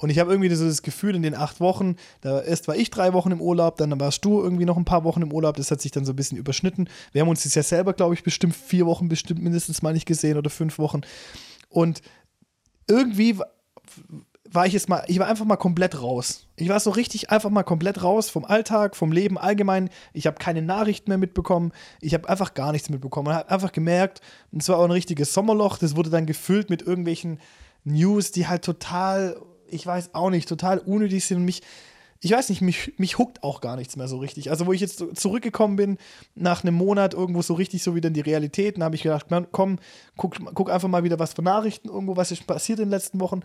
Und ich habe irgendwie so das Gefühl, in den acht Wochen, da erst war ich drei Wochen im Urlaub, dann warst du irgendwie noch ein paar Wochen im Urlaub, das hat sich dann so ein bisschen überschnitten. Wir haben uns das ja selber, glaube ich, bestimmt vier Wochen bestimmt mindestens mal nicht gesehen oder fünf Wochen. Und irgendwie war ich jetzt mal, ich war einfach mal komplett raus. Ich war so richtig einfach mal komplett raus vom Alltag, vom Leben allgemein. Ich habe keine Nachrichten mehr mitbekommen. Ich habe einfach gar nichts mitbekommen. Man hat einfach gemerkt, es war auch ein richtiges Sommerloch. Das wurde dann gefüllt mit irgendwelchen News, die halt total, ich weiß auch nicht, total unnötig sind und mich, ich weiß nicht, mich, mich huckt auch gar nichts mehr so richtig. Also, wo ich jetzt zurückgekommen bin, nach einem Monat irgendwo so richtig so wieder in die Realität, dann habe ich gedacht, komm, guck, guck einfach mal wieder was für Nachrichten irgendwo, was ist passiert in den letzten Wochen.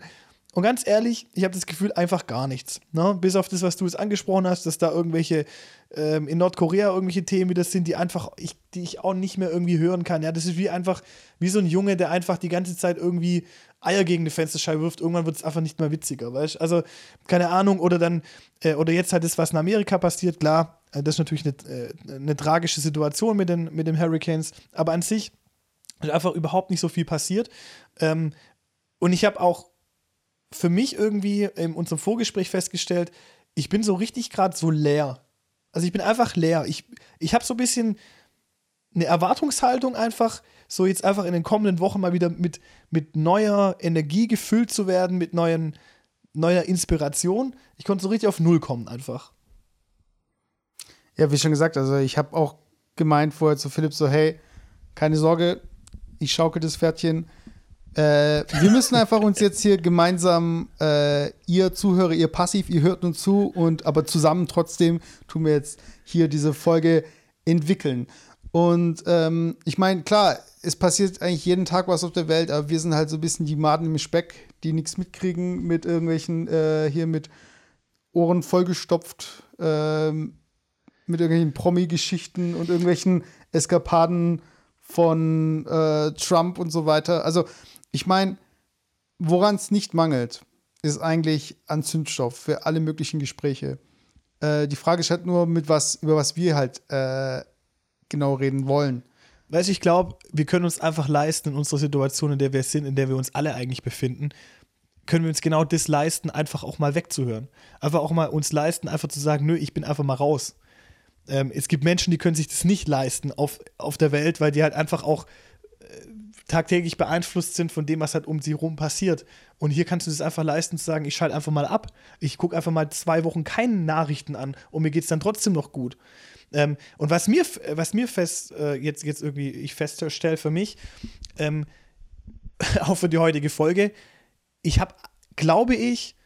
Und ganz ehrlich, ich habe das Gefühl, einfach gar nichts. Ne? Bis auf das, was du jetzt angesprochen hast, dass da irgendwelche ähm, in Nordkorea irgendwelche Themen wieder sind, die einfach, ich, die ich auch nicht mehr irgendwie hören kann. Ja, das ist wie einfach, wie so ein Junge, der einfach die ganze Zeit irgendwie Eier gegen eine Fensterscheibe wirft. Irgendwann wird es einfach nicht mehr witziger, weißt Also, keine Ahnung, oder dann, äh, oder jetzt halt das, was in Amerika passiert, klar, äh, das ist natürlich eine, äh, eine tragische Situation mit den, mit den Hurricanes, aber an sich ist einfach überhaupt nicht so viel passiert. Ähm, und ich habe auch für mich irgendwie in unserem Vorgespräch festgestellt, ich bin so richtig gerade so leer. Also ich bin einfach leer. Ich, ich habe so ein bisschen eine Erwartungshaltung einfach, so jetzt einfach in den kommenden Wochen mal wieder mit, mit neuer Energie gefüllt zu werden, mit neuen, neuer Inspiration. Ich konnte so richtig auf Null kommen einfach. Ja, wie schon gesagt, also ich habe auch gemeint vorher zu Philipp so, hey, keine Sorge, ich schaukel das Pferdchen äh, wir müssen einfach uns jetzt hier gemeinsam, äh, ihr Zuhörer, ihr passiv, ihr hört uns zu und aber zusammen trotzdem tun wir jetzt hier diese Folge entwickeln. Und ähm, ich meine, klar, es passiert eigentlich jeden Tag was auf der Welt, aber wir sind halt so ein bisschen die Maden im Speck, die nichts mitkriegen mit irgendwelchen, äh, hier mit Ohren vollgestopft, äh, mit irgendwelchen Promi-Geschichten und irgendwelchen Eskapaden von äh, Trump und so weiter. Also ich meine, woran es nicht mangelt, ist eigentlich an Zündstoff für alle möglichen Gespräche. Äh, die Frage ist halt nur, mit was, über was wir halt äh, genau reden wollen. Weißt du, ich glaube, wir können uns einfach leisten in unserer Situation, in der wir sind, in der wir uns alle eigentlich befinden, können wir uns genau das leisten, einfach auch mal wegzuhören. Einfach auch mal uns leisten, einfach zu sagen, nö, ich bin einfach mal raus. Ähm, es gibt Menschen, die können sich das nicht leisten auf, auf der Welt, weil die halt einfach auch tagtäglich beeinflusst sind von dem, was halt um sie herum passiert. Und hier kannst du es einfach leisten, zu sagen, ich schalte einfach mal ab. Ich gucke einfach mal zwei Wochen keine Nachrichten an und mir geht es dann trotzdem noch gut. Ähm, und was mir, was mir fest, äh, jetzt, jetzt irgendwie ich feststelle für mich, ähm, auch für die heutige Folge, ich habe, glaube ich,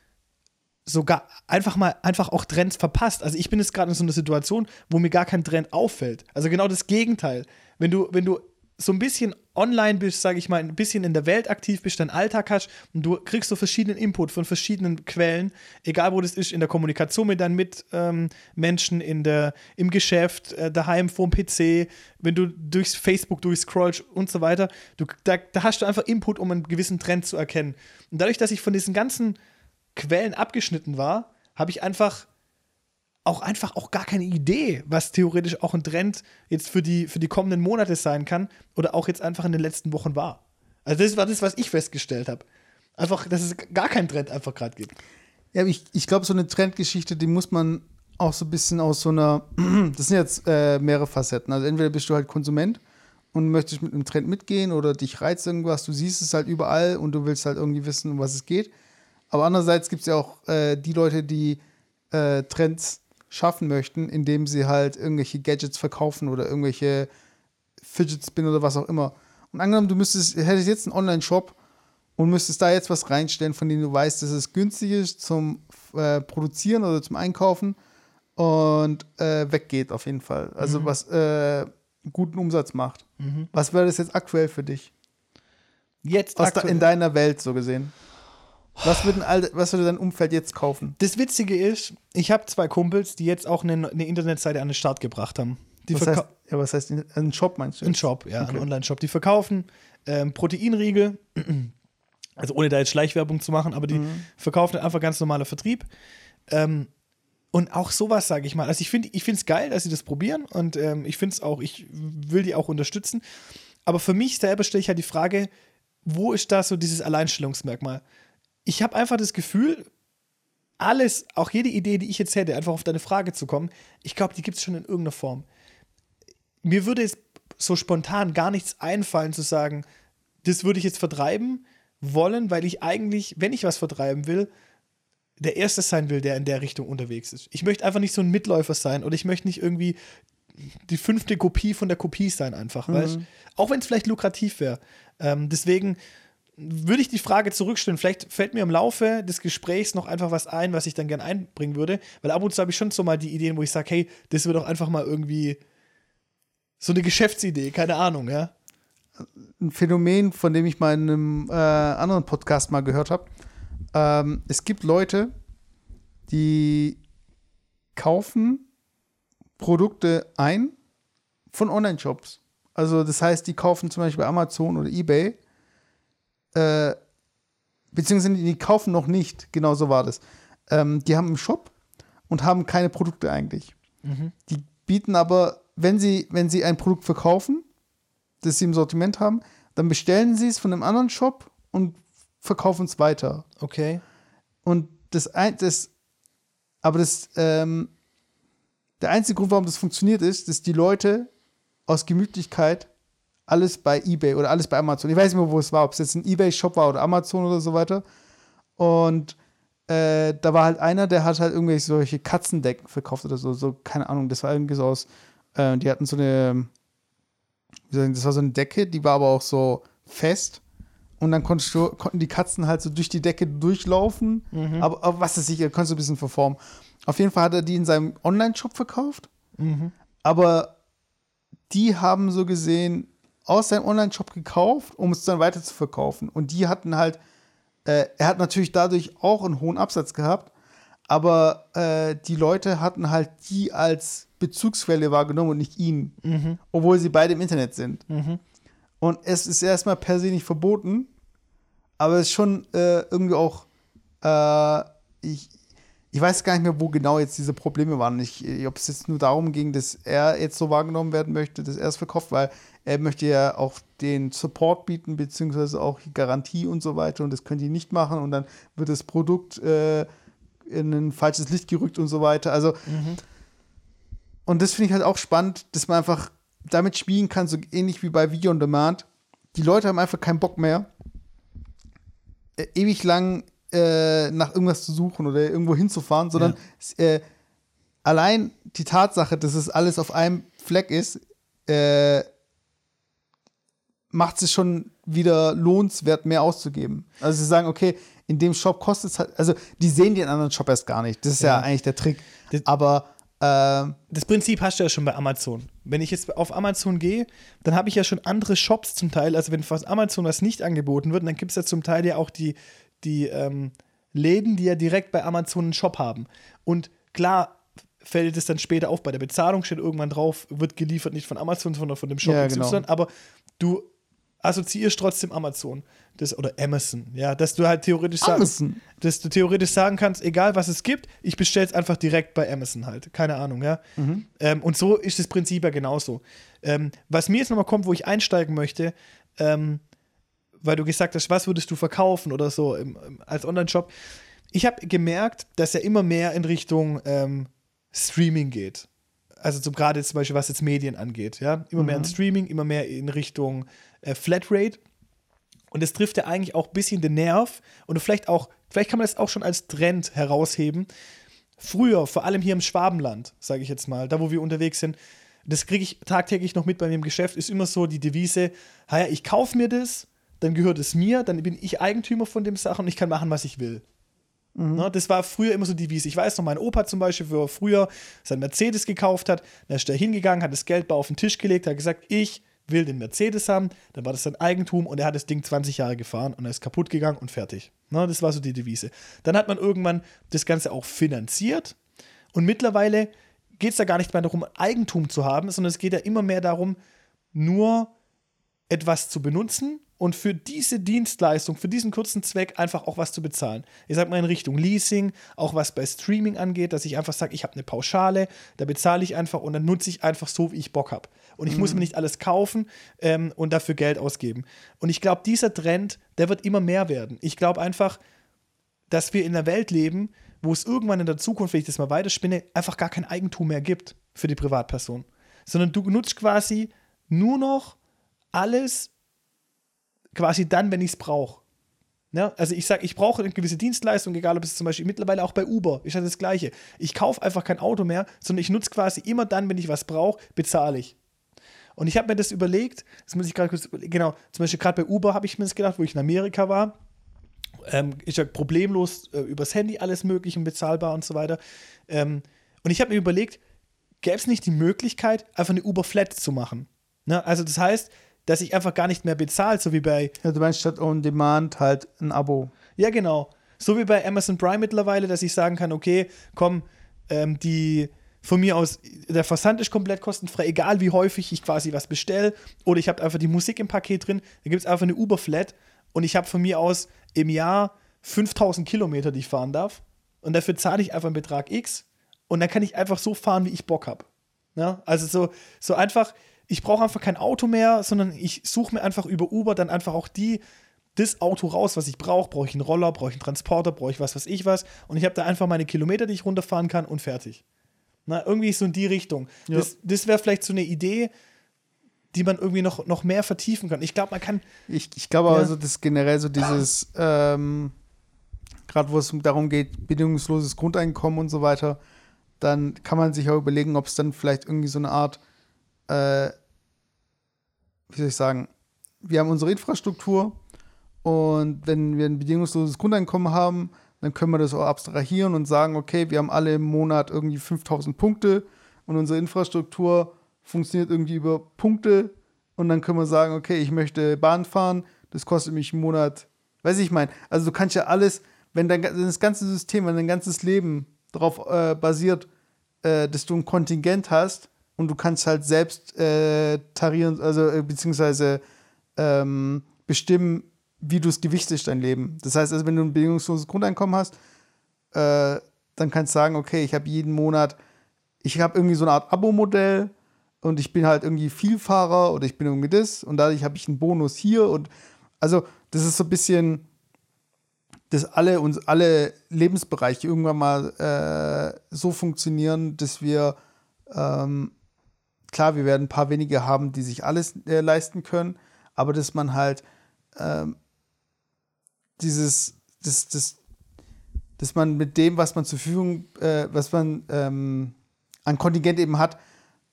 sogar einfach mal einfach auch Trends verpasst. Also ich bin jetzt gerade in so einer Situation, wo mir gar kein Trend auffällt. Also genau das Gegenteil. Wenn du, wenn du so ein bisschen online bist, sage ich mal, ein bisschen in der Welt aktiv bist, deinen Alltag hast und du kriegst so verschiedenen Input von verschiedenen Quellen, egal wo das ist, in der Kommunikation mit deinen Mitmenschen, ähm, in der, im Geschäft, äh, daheim vorm PC, wenn du durchs Facebook durchscrollst und so weiter, du, da, da hast du einfach Input, um einen gewissen Trend zu erkennen. Und dadurch, dass ich von diesen ganzen Quellen abgeschnitten war, habe ich einfach auch einfach auch gar keine Idee, was theoretisch auch ein Trend jetzt für die, für die kommenden Monate sein kann oder auch jetzt einfach in den letzten Wochen war. Also das war das, was ich festgestellt habe. Einfach, dass es gar keinen Trend einfach gerade gibt. Ja, ich, ich glaube, so eine Trendgeschichte, die muss man auch so ein bisschen aus so einer, das sind jetzt äh, mehrere Facetten. Also entweder bist du halt Konsument und möchtest mit einem Trend mitgehen oder dich reizt irgendwas, du siehst es halt überall und du willst halt irgendwie wissen, um was es geht. Aber andererseits gibt es ja auch äh, die Leute, die äh, Trends schaffen möchten, indem sie halt irgendwelche Gadgets verkaufen oder irgendwelche Fidget Spin oder was auch immer. Und angenommen, du müsstest, hättest jetzt einen Online-Shop und müsstest da jetzt was reinstellen, von dem du weißt, dass es günstig ist zum äh, Produzieren oder zum Einkaufen und äh, weggeht auf jeden Fall. Also mhm. was äh, guten Umsatz macht. Mhm. Was wäre das jetzt aktuell für dich? Jetzt Aus da, in deiner Welt so gesehen. Was, würden all, was würde dein Umfeld jetzt kaufen? Das Witzige ist, ich habe zwei Kumpels, die jetzt auch eine, eine Internetseite an den Start gebracht haben. Die was, heißt, ja, was heißt ein Shop meinst du? Ein Shop, ja, okay. ein Online-Shop. Die verkaufen ähm, Proteinriegel, also ohne da jetzt Schleichwerbung zu machen, aber die mhm. verkaufen einfach ganz normaler Vertrieb. Ähm, und auch sowas, sage ich mal. Also ich finde ich es geil, dass sie das probieren und ähm, ich finde es auch, ich will die auch unterstützen. Aber für mich selber stelle ich halt die Frage, wo ist da so dieses Alleinstellungsmerkmal? Ich habe einfach das Gefühl, alles, auch jede Idee, die ich jetzt hätte, einfach auf deine Frage zu kommen, ich glaube, die gibt es schon in irgendeiner Form. Mir würde es so spontan gar nichts einfallen zu sagen, das würde ich jetzt vertreiben wollen, weil ich eigentlich, wenn ich was vertreiben will, der Erste sein will, der in der Richtung unterwegs ist. Ich möchte einfach nicht so ein Mitläufer sein oder ich möchte nicht irgendwie die fünfte Kopie von der Kopie sein, einfach. Mhm. Weißt? Auch wenn es vielleicht lukrativ wäre. Ähm, deswegen würde ich die Frage zurückstellen. Vielleicht fällt mir im Laufe des Gesprächs noch einfach was ein, was ich dann gerne einbringen würde. Weil ab und zu habe ich schon so mal die Ideen, wo ich sage, hey, das wird doch einfach mal irgendwie so eine Geschäftsidee, keine Ahnung, ja. Ein Phänomen, von dem ich mal in einem äh, anderen Podcast mal gehört habe. Ähm, es gibt Leute, die kaufen Produkte ein von Online-Shops. Also das heißt, die kaufen zum Beispiel bei Amazon oder eBay, äh, beziehungsweise die kaufen noch nicht, genau so war das. Ähm, die haben einen Shop und haben keine Produkte eigentlich. Mhm. Die bieten aber, wenn sie, wenn sie ein Produkt verkaufen, das sie im Sortiment haben, dann bestellen sie es von einem anderen Shop und verkaufen es weiter. Okay. Und das, das aber das, ähm, der einzige Grund, warum das funktioniert, ist, dass die Leute aus Gemütlichkeit alles bei eBay oder alles bei Amazon, ich weiß nicht mehr, wo es war, ob es jetzt ein eBay-Shop war oder Amazon oder so weiter. Und äh, da war halt einer, der hat halt irgendwelche solche Katzendecken verkauft oder so, so, keine Ahnung, das war irgendwie so aus, äh, die hatten so eine, wie soll ich das war so eine Decke, die war aber auch so fest und dann du, konnten die Katzen halt so durch die Decke durchlaufen. Mhm. Aber, aber, was ist sicher, konntest du ein bisschen verformen. Auf jeden Fall hat er die in seinem Online-Shop verkauft. Mhm. Aber die haben so gesehen aus seinem Online-Shop gekauft, um es dann weiter zu verkaufen. Und die hatten halt, äh, er hat natürlich dadurch auch einen hohen Absatz gehabt, aber äh, die Leute hatten halt die als Bezugsquelle wahrgenommen und nicht ihn, mhm. obwohl sie beide im Internet sind. Mhm. Und es ist erstmal per se nicht verboten, aber es ist schon äh, irgendwie auch, äh, ich, ich weiß gar nicht mehr, wo genau jetzt diese Probleme waren. Ich, ob es jetzt nur darum ging, dass er jetzt so wahrgenommen werden möchte, dass er es verkauft, weil er möchte ja auch den Support bieten, beziehungsweise auch Garantie und so weiter. Und das können die nicht machen. Und dann wird das Produkt äh, in ein falsches Licht gerückt und so weiter. Also, mhm. und das finde ich halt auch spannend, dass man einfach damit spielen kann, so ähnlich wie bei Video on Demand. Die Leute haben einfach keinen Bock mehr, äh, ewig lang äh, nach irgendwas zu suchen oder irgendwo hinzufahren, sondern ja. äh, allein die Tatsache, dass es alles auf einem Fleck ist, äh, macht es schon wieder lohnenswert, mehr auszugeben. Also sie sagen, okay, in dem Shop kostet es halt, also die sehen den anderen Shop erst gar nicht. Das ist ja, ja eigentlich der Trick. Das, Aber ähm, das Prinzip hast du ja schon bei Amazon. Wenn ich jetzt auf Amazon gehe, dann habe ich ja schon andere Shops zum Teil. Also wenn von Amazon was nicht angeboten wird, dann gibt es ja zum Teil ja auch die, die ähm, Läden, die ja direkt bei Amazon einen Shop haben. Und klar fällt es dann später auf, bei der Bezahlung steht irgendwann drauf, wird geliefert nicht von Amazon, sondern von dem Shop ja, genau. aber du assoziierst trotzdem Amazon das, oder Amazon, ja, dass du halt theoretisch sagen, dass du theoretisch sagen kannst, egal was es gibt, ich bestelle es einfach direkt bei Amazon halt, keine Ahnung, ja. Mhm. Ähm, und so ist das Prinzip ja genauso. Ähm, was mir jetzt nochmal kommt, wo ich einsteigen möchte, ähm, weil du gesagt hast, was würdest du verkaufen oder so im, als Online-Shop. Ich habe gemerkt, dass er immer mehr in Richtung ähm, Streaming geht. Also gerade zum Beispiel, was jetzt Medien angeht, ja. Immer mhm. mehr in Streaming, immer mehr in Richtung äh, Flatrate. Und es trifft ja eigentlich auch ein bisschen den Nerv und vielleicht auch, vielleicht kann man das auch schon als Trend herausheben. Früher, vor allem hier im Schwabenland, sage ich jetzt mal, da wo wir unterwegs sind, das kriege ich tagtäglich noch mit bei mir im Geschäft, ist immer so die Devise, ja, ich kaufe mir das, dann gehört es mir, dann bin ich Eigentümer von dem Sachen und ich kann machen, was ich will. Mhm. Ne, das war früher immer so die Devise. Ich weiß noch, mein Opa zum Beispiel, wo er früher sein Mercedes gekauft hat, dann ist er hingegangen, hat das Geld auf den Tisch gelegt, hat gesagt, ich will den Mercedes haben, dann war das sein Eigentum und er hat das Ding 20 Jahre gefahren und er ist kaputt gegangen und fertig. Na, das war so die Devise. Dann hat man irgendwann das Ganze auch finanziert und mittlerweile geht es da gar nicht mehr darum, Eigentum zu haben, sondern es geht ja immer mehr darum, nur etwas zu benutzen und für diese Dienstleistung, für diesen kurzen Zweck einfach auch was zu bezahlen. Ich sag mal in Richtung Leasing, auch was bei Streaming angeht, dass ich einfach sage, ich habe eine Pauschale, da bezahle ich einfach und dann nutze ich einfach so, wie ich Bock habe. Und ich mhm. muss mir nicht alles kaufen ähm, und dafür Geld ausgeben. Und ich glaube, dieser Trend, der wird immer mehr werden. Ich glaube einfach, dass wir in einer Welt leben, wo es irgendwann in der Zukunft, wenn ich das mal weiterspinne, einfach gar kein Eigentum mehr gibt für die Privatperson. Sondern du nutzt quasi nur noch alles quasi dann, wenn ich es brauche. Ja, also ich sage, ich brauche eine gewisse Dienstleistung, egal ob es zum Beispiel mittlerweile auch bei Uber ist das Gleiche. Ich kaufe einfach kein Auto mehr, sondern ich nutze quasi immer dann, wenn ich was brauche, bezahle ich. Und ich habe mir das überlegt, das muss ich gerade kurz, genau, zum Beispiel gerade bei Uber habe ich mir das gedacht, wo ich in Amerika war, ähm, ist ja problemlos äh, übers Handy alles möglich und bezahlbar und so weiter. Ähm, und ich habe mir überlegt, gäbe es nicht die Möglichkeit, einfach eine Uber Flat zu machen? Ne? Also das heißt, dass ich einfach gar nicht mehr bezahle, so wie bei. Ja, du meinst statt On Demand halt ein Abo. Ja, genau. So wie bei Amazon Prime mittlerweile, dass ich sagen kann, okay, komm, ähm, die von mir aus, der Versand ist komplett kostenfrei, egal wie häufig ich quasi was bestelle. Oder ich habe einfach die Musik im Paket drin. Da gibt es einfach eine Uber-Flat und ich habe von mir aus im Jahr 5000 Kilometer, die ich fahren darf. Und dafür zahle ich einfach einen Betrag X und dann kann ich einfach so fahren, wie ich Bock habe. Ja? Also so, so einfach, ich brauche einfach kein Auto mehr, sondern ich suche mir einfach über Uber dann einfach auch die, das Auto raus, was ich brauche. Brauche ich einen Roller, brauche ich einen Transporter, brauche ich was, was ich was. Und ich habe da einfach meine Kilometer, die ich runterfahren kann und fertig. Na, irgendwie so in die Richtung. Ja. Das, das wäre vielleicht so eine Idee, die man irgendwie noch, noch mehr vertiefen kann. Ich glaube, man kann. Ich, ich glaube Ja. also, das generell so dieses, ähm, gerade wo es darum geht, bedingungsloses Grundeinkommen und so weiter, dann kann man sich auch überlegen, ob es dann vielleicht irgendwie so eine Art, äh, wie soll ich sagen, wir haben unsere Infrastruktur und wenn wir ein bedingungsloses Grundeinkommen haben, dann können wir das auch abstrahieren und sagen, okay, wir haben alle im Monat irgendwie 5000 Punkte und unsere Infrastruktur funktioniert irgendwie über Punkte und dann können wir sagen, okay, ich möchte Bahn fahren, das kostet mich im Monat, weiß ich, meine, also du kannst ja alles, wenn dein, das ganze System, wenn dein ganzes Leben darauf äh, basiert, äh, dass du ein Kontingent hast und du kannst halt selbst äh, tarieren, also äh, beziehungsweise ähm, bestimmen, wie du es gewichtest, dein Leben. Das heißt also, wenn du ein bedingungsloses Grundeinkommen hast, äh, dann kannst du sagen, okay, ich habe jeden Monat, ich habe irgendwie so eine Art Abo-Modell und ich bin halt irgendwie Vielfahrer oder ich bin irgendwie das und dadurch habe ich einen Bonus hier und also das ist so ein bisschen, dass alle uns alle Lebensbereiche irgendwann mal äh, so funktionieren, dass wir ähm, klar, wir werden ein paar wenige haben, die sich alles äh, leisten können, aber dass man halt ähm, dieses, das, das, dass man mit dem, was man zur Verfügung, äh, was man ähm, an Kontingent eben hat,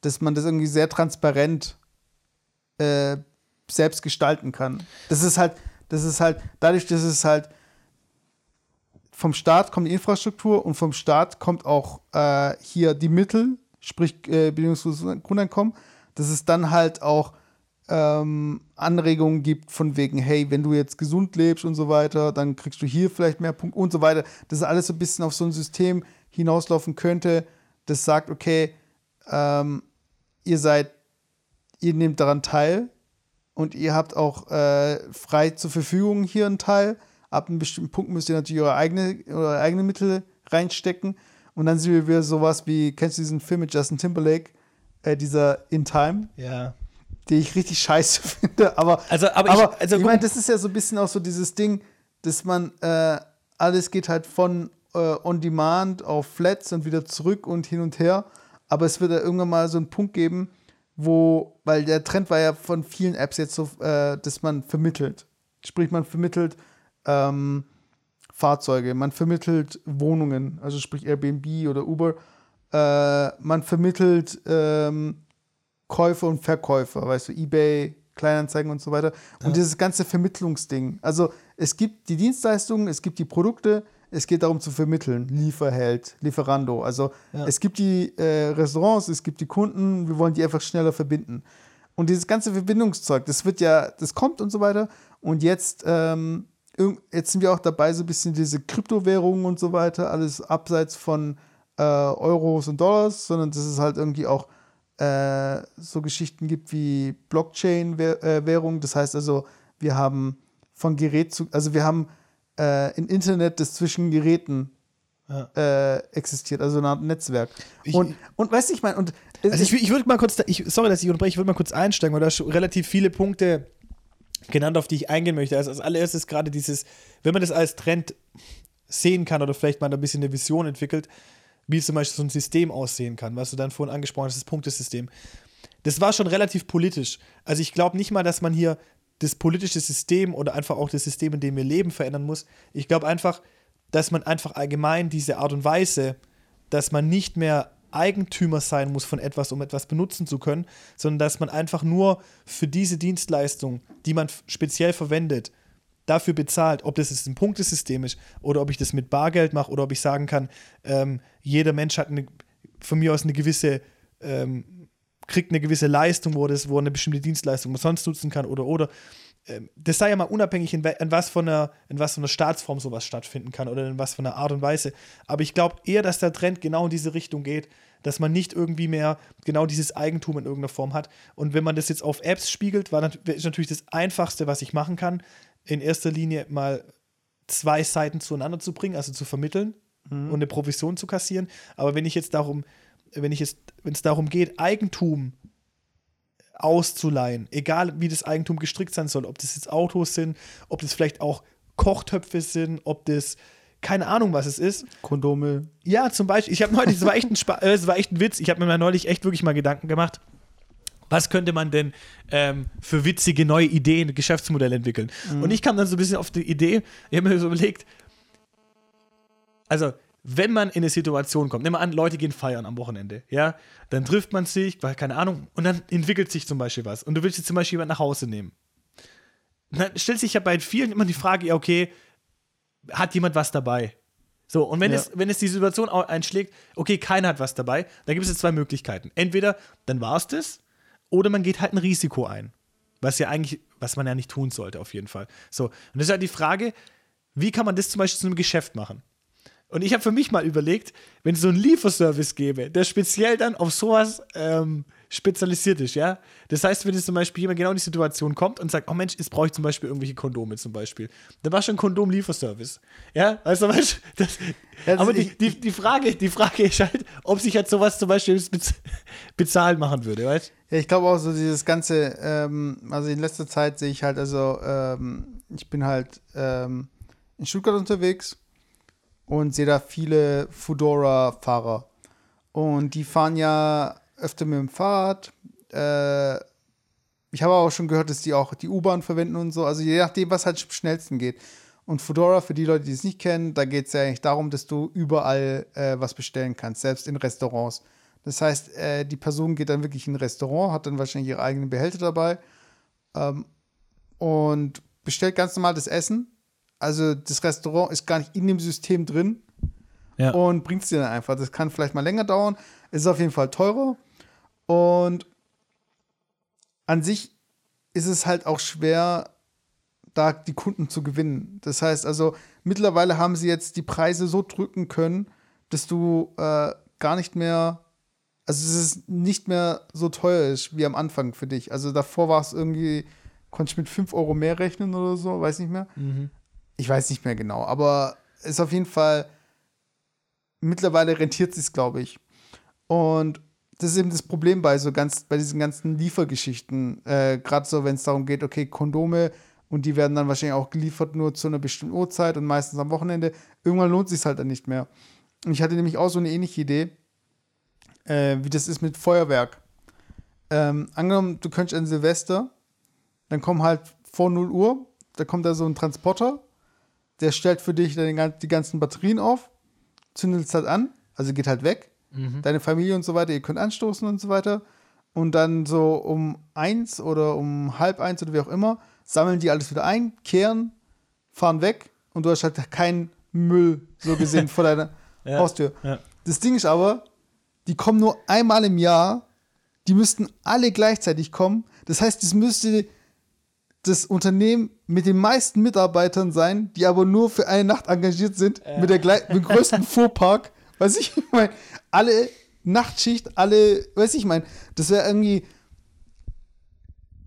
dass man das irgendwie sehr transparent äh, selbst gestalten kann. Das ist halt, das ist halt, dadurch, dass es halt vom Staat kommt die Infrastruktur und vom Staat kommt auch äh, hier die Mittel, sprich äh, bedingungsloses Grundeinkommen, dass es dann halt auch ähm, Anregungen gibt von wegen, hey, wenn du jetzt gesund lebst und so weiter, dann kriegst du hier vielleicht mehr Punkte und so weiter. Das ist alles so ein bisschen auf so ein System hinauslaufen könnte, das sagt, okay, ähm, ihr seid, ihr nehmt daran teil und ihr habt auch äh, frei zur Verfügung hier einen Teil. Ab einem bestimmten Punkt müsst ihr natürlich eure eigene, eure eigene Mittel reinstecken. Und dann sehen wir wieder sowas wie, kennst du diesen Film mit Justin Timberlake, äh, dieser In Time, Ja. den ich richtig scheiße finde, aber Also, aber, aber ich, also ich meine, das ist ja so ein bisschen auch so dieses Ding, dass man äh, alles geht halt von äh, on demand auf Flats und wieder zurück und hin und her. Aber es wird ja irgendwann mal so einen Punkt geben, wo, weil der Trend war ja von vielen Apps jetzt so, äh, dass man vermittelt. Sprich, man vermittelt ähm, Fahrzeuge, man vermittelt Wohnungen, also sprich Airbnb oder Uber. Äh, man vermittelt ähm, Käufer und Verkäufer, weißt du, eBay, Kleinanzeigen und so weiter. Und dieses ganze Vermittlungsding. Also es gibt die Dienstleistungen, es gibt die Produkte, es geht darum zu vermitteln. Lieferheld, Lieferando. Also Ja. es gibt die äh, Restaurants, es gibt die Kunden, wir wollen die einfach schneller verbinden. Und dieses ganze Verbindungszeug, das wird ja, das kommt und so weiter. Und jetzt, ähm, jetzt sind wir auch dabei, so ein bisschen diese Kryptowährungen und so weiter, alles abseits von äh, Euros und Dollars, sondern dass es halt irgendwie auch äh, so Geschichten gibt wie Blockchain-Währung. Das heißt also, wir haben von Gerät zu, also wir haben äh, ein Internet, das zwischen Geräten Ja. äh, existiert, also eine Art Netzwerk. Ich- und, und weißt du, ich meine, und Also ich, ich würde mal kurz, da, ich, sorry, dass ich unterbreche, ich würde mal kurz einsteigen, weil da schon relativ viele Punkte genannt, auf die ich eingehen möchte. Also als allererstes gerade dieses, wenn man das als Trend sehen kann oder vielleicht mal ein bisschen eine Vision entwickelt, wie zum Beispiel so ein System aussehen kann, was du dann vorhin angesprochen hast, das Punktesystem. Das war schon relativ politisch. Also ich glaube nicht mal, dass man hier das politische System oder einfach auch das System, in dem wir leben, verändern muss. Ich glaube einfach, dass man einfach allgemein diese Art und Weise, dass man nicht mehr Eigentümer sein muss von etwas, um etwas benutzen zu können, sondern dass man einfach nur für diese Dienstleistung, die man speziell verwendet, dafür bezahlt, ob das jetzt ein Punktesystem ist oder ob ich das mit Bargeld mache oder ob ich sagen kann, ähm, jeder Mensch hat eine, von mir aus eine gewisse, ähm, kriegt eine gewisse Leistung, wo, das, wo er eine bestimmte Dienstleistung sonst nutzen kann oder oder. Ähm, das sei ja mal unabhängig, in, in, was von einer, in was von einer Staatsform sowas stattfinden kann oder in was von einer Art und Weise. Aber ich glaube eher, dass der Trend genau in diese Richtung geht, dass man nicht irgendwie mehr genau dieses Eigentum in irgendeiner Form hat. Und wenn man das jetzt auf Apps spiegelt, war ist natürlich das Einfachste, was ich machen kann, in erster Linie mal zwei Seiten zueinander zu bringen, also zu vermitteln mhm. und eine Provision zu kassieren. Aber wenn ich jetzt darum, wenn ich jetzt, wenn es darum geht, Eigentum auszuleihen, egal wie das Eigentum gestrickt sein soll, ob das jetzt Autos sind, ob das vielleicht auch Kochtöpfe sind, ob das keine Ahnung, was es ist. Kondome. Ja, zum Beispiel. Ich habe neulich, das war echt ein, Spa äh, war echt ein Witz. Ich habe mir neulich echt wirklich mal Gedanken gemacht was könnte man denn ähm, für witzige neue Ideen, Geschäftsmodelle entwickeln? Mhm. Und ich kam dann so ein bisschen auf die Idee, ich habe mir so überlegt, also wenn man in eine Situation kommt, nehmen wir an, Leute gehen feiern am Wochenende, ja, dann trifft man sich, weil keine Ahnung, und dann entwickelt sich zum Beispiel was. Und du willst jetzt zum Beispiel jemand nach Hause nehmen. dann stellt sich ja bei vielen immer die Frage, ja, okay, hat jemand was dabei? So, und wenn, ja. es, wenn es die Situation einschlägt, okay, keiner hat was dabei, dann gibt es jetzt zwei Möglichkeiten. Entweder dann war es das, oder man geht halt ein Risiko ein. Was ja eigentlich, was man ja nicht tun sollte, auf jeden Fall. So, und das ist halt die Frage, wie kann man das zum Beispiel zu einem Geschäft machen? Und ich habe für mich mal überlegt, wenn es so einen Lieferservice gäbe, der speziell dann auf sowas ähm, spezialisiert ist, ja. Das heißt, wenn jetzt zum Beispiel jemand genau in die Situation kommt und sagt, oh Mensch, jetzt brauche ich zum Beispiel irgendwelche Kondome zum Beispiel, dann war schon Kondom-Lieferservice. Ja, weißt du, das, also aber die, die, die, Frage, die Frage ist halt, ob sich halt sowas zum Beispiel bezahlt machen würde, weißt Ja, ich glaube auch so dieses ganze, ähm, also in letzter Zeit sehe ich halt, also ähm, ich bin halt ähm, in Stuttgart unterwegs und sehe da viele Fudora-Fahrer. Und die fahren ja öfter mit dem Fahrrad. Äh, ich habe auch schon gehört, dass die auch die U-Bahn verwenden und so. Also je nachdem, was halt am schnellsten geht. Und Fedora, für die Leute, die es nicht kennen, da geht es ja eigentlich darum, dass du überall äh, was bestellen kannst, selbst in Restaurants. Das heißt, äh, die Person geht dann wirklich in ein Restaurant, hat dann wahrscheinlich ihre eigenen Behälter dabei ähm, und bestellt ganz normal das Essen. Also das Restaurant ist gar nicht in dem System drin ja. und bringt es dir dann einfach. Das kann vielleicht mal länger dauern. Es ist auf jeden Fall teurer. Und an sich ist es halt auch schwer, da die Kunden zu gewinnen. Das heißt also, mittlerweile haben sie jetzt die Preise so drücken können, dass du äh, gar nicht mehr, also es ist nicht mehr so teuer ist wie am Anfang für dich. Also davor war es irgendwie, konnte ich mit 5 Euro mehr rechnen oder so, weiß nicht mehr. Mhm. Ich weiß nicht mehr genau, aber ist auf jeden Fall, mittlerweile rentiert sich glaube ich. Und das ist eben das Problem bei so ganz, bei diesen ganzen Liefergeschichten. Äh, Gerade so, wenn es darum geht, okay, Kondome und die werden dann wahrscheinlich auch geliefert nur zu einer bestimmten Uhrzeit und meistens am Wochenende. Irgendwann lohnt sich halt dann nicht mehr. Und ich hatte nämlich auch so eine ähnliche Idee, äh, wie das ist mit Feuerwerk. Ähm, angenommen, du könntest an Silvester, dann kommen halt vor 0 Uhr, da kommt da so ein Transporter, der stellt für dich dann die ganzen Batterien auf, zündet es halt an, also geht halt weg mhm. deine Familie und so weiter, ihr könnt anstoßen und so weiter. Und dann so um eins oder um halb eins oder wie auch immer, sammeln die alles wieder ein, kehren, fahren weg und du hast halt keinen Müll so gesehen vor deiner ja, Haustür. Ja. Das Ding ist aber, die kommen nur einmal im Jahr, die müssten alle gleichzeitig kommen. Das heißt, es müsste das Unternehmen mit den meisten Mitarbeitern sein, die aber nur für eine Nacht engagiert sind, ja. mit, der mit dem größten Fuhrpark. Was ich meine, alle Nachtschicht, alle, weiß ich meine, das wäre irgendwie.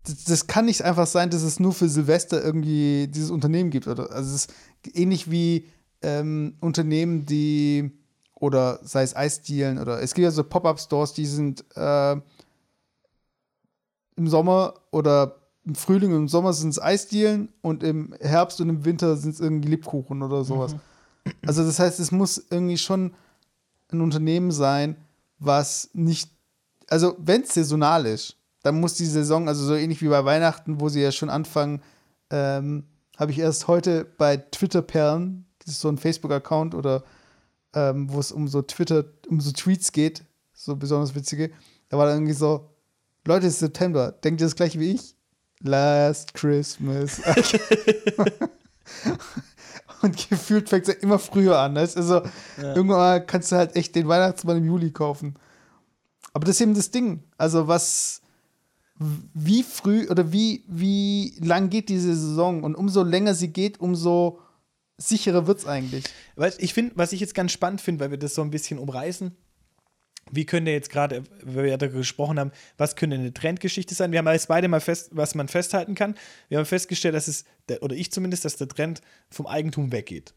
Das, das, kann nicht einfach sein, dass es nur für Silvester irgendwie dieses Unternehmen gibt. Oder, also es ist ähnlich wie ähm, Unternehmen, die oder sei es Eisdielen oder es gibt ja so Pop-up-Stores, die sind äh, im Sommer oder im Frühling und im Sommer sind es Eisdielen und im Herbst und im Winter sind es irgendwie Lebkuchen oder sowas. Mhm. Also das heißt, es muss irgendwie schon ein Unternehmen sein, was nicht, also wenn es saisonal ist, dann muss die Saison, also so ähnlich wie bei Weihnachten, wo sie ja schon anfangen, ähm, habe ich erst heute bei Twitter Perlen, das ist so ein Facebook-Account oder ähm, wo es um so Twitter, um so Tweets geht, so besonders witzige, da war dann irgendwie so, Leute, es ist September, denkt ihr das gleiche wie ich? Last Christmas. Und gefühlt fängt es ja immer früher an. Das ist also, ja. irgendwann kannst du halt echt den Weihnachtsmann im Juli kaufen. Aber das ist eben das Ding. Also, was, wie früh oder wie, wie lang geht diese Saison? Und umso länger sie geht, umso sicherer wird es eigentlich. Ich finde, was ich jetzt ganz spannend finde, weil wir das so ein bisschen umreißen, wie könnte jetzt gerade, weil wir darüber gesprochen haben, was könnte eine Trendgeschichte sein? Wir haben jetzt beide mal fest, was man festhalten kann. Wir haben festgestellt, dass es, oder ich zumindest, dass der Trend vom Eigentum weggeht.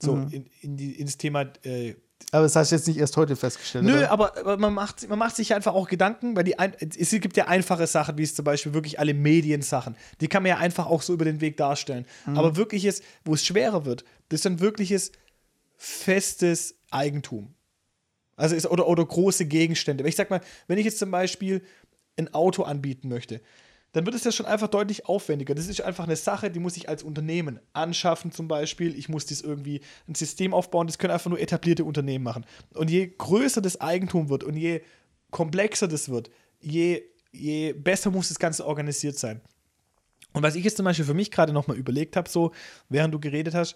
So mhm. in, in die, ins Thema. Äh, aber das hast du jetzt nicht erst heute festgestellt. Nö, aber, aber, man, macht, man macht sich einfach auch Gedanken, weil die ein, es gibt ja einfache Sachen, wie es zum Beispiel wirklich alle Mediensachen. Die kann man ja einfach auch so über den Weg darstellen. Mhm. Aber wirkliches, wo es schwerer wird, das ist dann wirkliches festes Eigentum. Also ist, oder, oder große Gegenstände. Ich sag mal, wenn ich jetzt zum Beispiel ein Auto anbieten möchte, dann wird es ja schon einfach deutlich aufwendiger. Das ist einfach eine Sache, die muss ich als Unternehmen anschaffen, zum Beispiel. Ich muss dies irgendwie ein System aufbauen, das können einfach nur etablierte Unternehmen machen. Und je größer das Eigentum wird und je komplexer das wird, je, je besser muss das Ganze organisiert sein. Und was ich jetzt zum Beispiel für mich gerade nochmal überlegt habe, so während du geredet hast,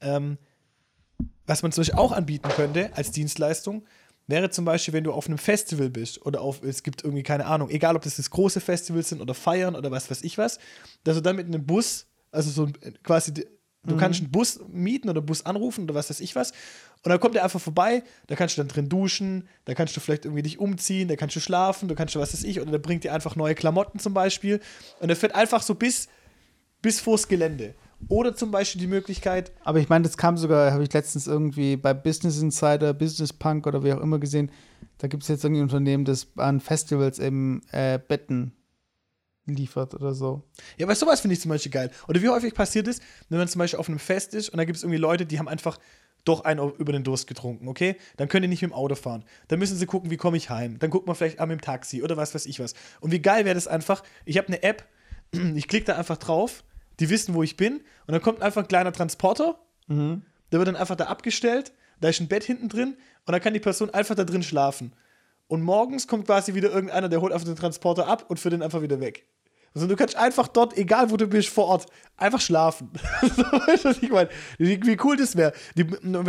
ähm, was man zum Beispiel auch anbieten könnte als Dienstleistung, wäre zum Beispiel, wenn du auf einem Festival bist oder auf, es gibt irgendwie, keine Ahnung, egal ob das das große Festivals sind oder Feiern oder was weiß ich was, dass du dann mit einem Bus, also so quasi, du mhm. kannst einen Bus mieten oder Bus anrufen oder was weiß ich was und dann kommt der einfach vorbei, da kannst du dann drin duschen, da kannst du vielleicht irgendwie dich umziehen, da kannst du schlafen, da kannst du was weiß ich oder der bringt dir einfach neue Klamotten zum Beispiel und der fährt einfach so bis, bis vors Gelände. Oder zum Beispiel die Möglichkeit. Aber ich meine, das kam sogar, habe ich letztens irgendwie bei Business Insider, Business Punk oder wie auch immer gesehen. Da gibt es jetzt irgendwie ein Unternehmen, das an Festivals eben äh, Betten liefert oder so. Ja, aber sowas finde ich zum Beispiel geil. Oder wie häufig passiert es, wenn man zum Beispiel auf einem Fest ist und da gibt es irgendwie Leute, die haben einfach doch einen über den Durst getrunken, okay? Dann können die nicht mit dem Auto fahren. Dann müssen sie gucken, wie komme ich heim. Dann guckt man vielleicht ah, mit dem Taxi oder was weiß ich was. Und wie geil wäre das einfach, ich habe eine App, ich klicke da einfach drauf die wissen, wo ich bin. Und dann kommt einfach ein kleiner Transporter, mhm. der wird dann einfach da abgestellt, da ist ein Bett hinten drin und dann kann die Person einfach da drin schlafen. Und morgens kommt quasi wieder irgendeiner, der holt einfach den Transporter ab und führt den einfach wieder weg. Also du kannst einfach dort, egal wo du bist, vor Ort, einfach schlafen. weißt du, was ich meine? Wie, wie, cool das wäre.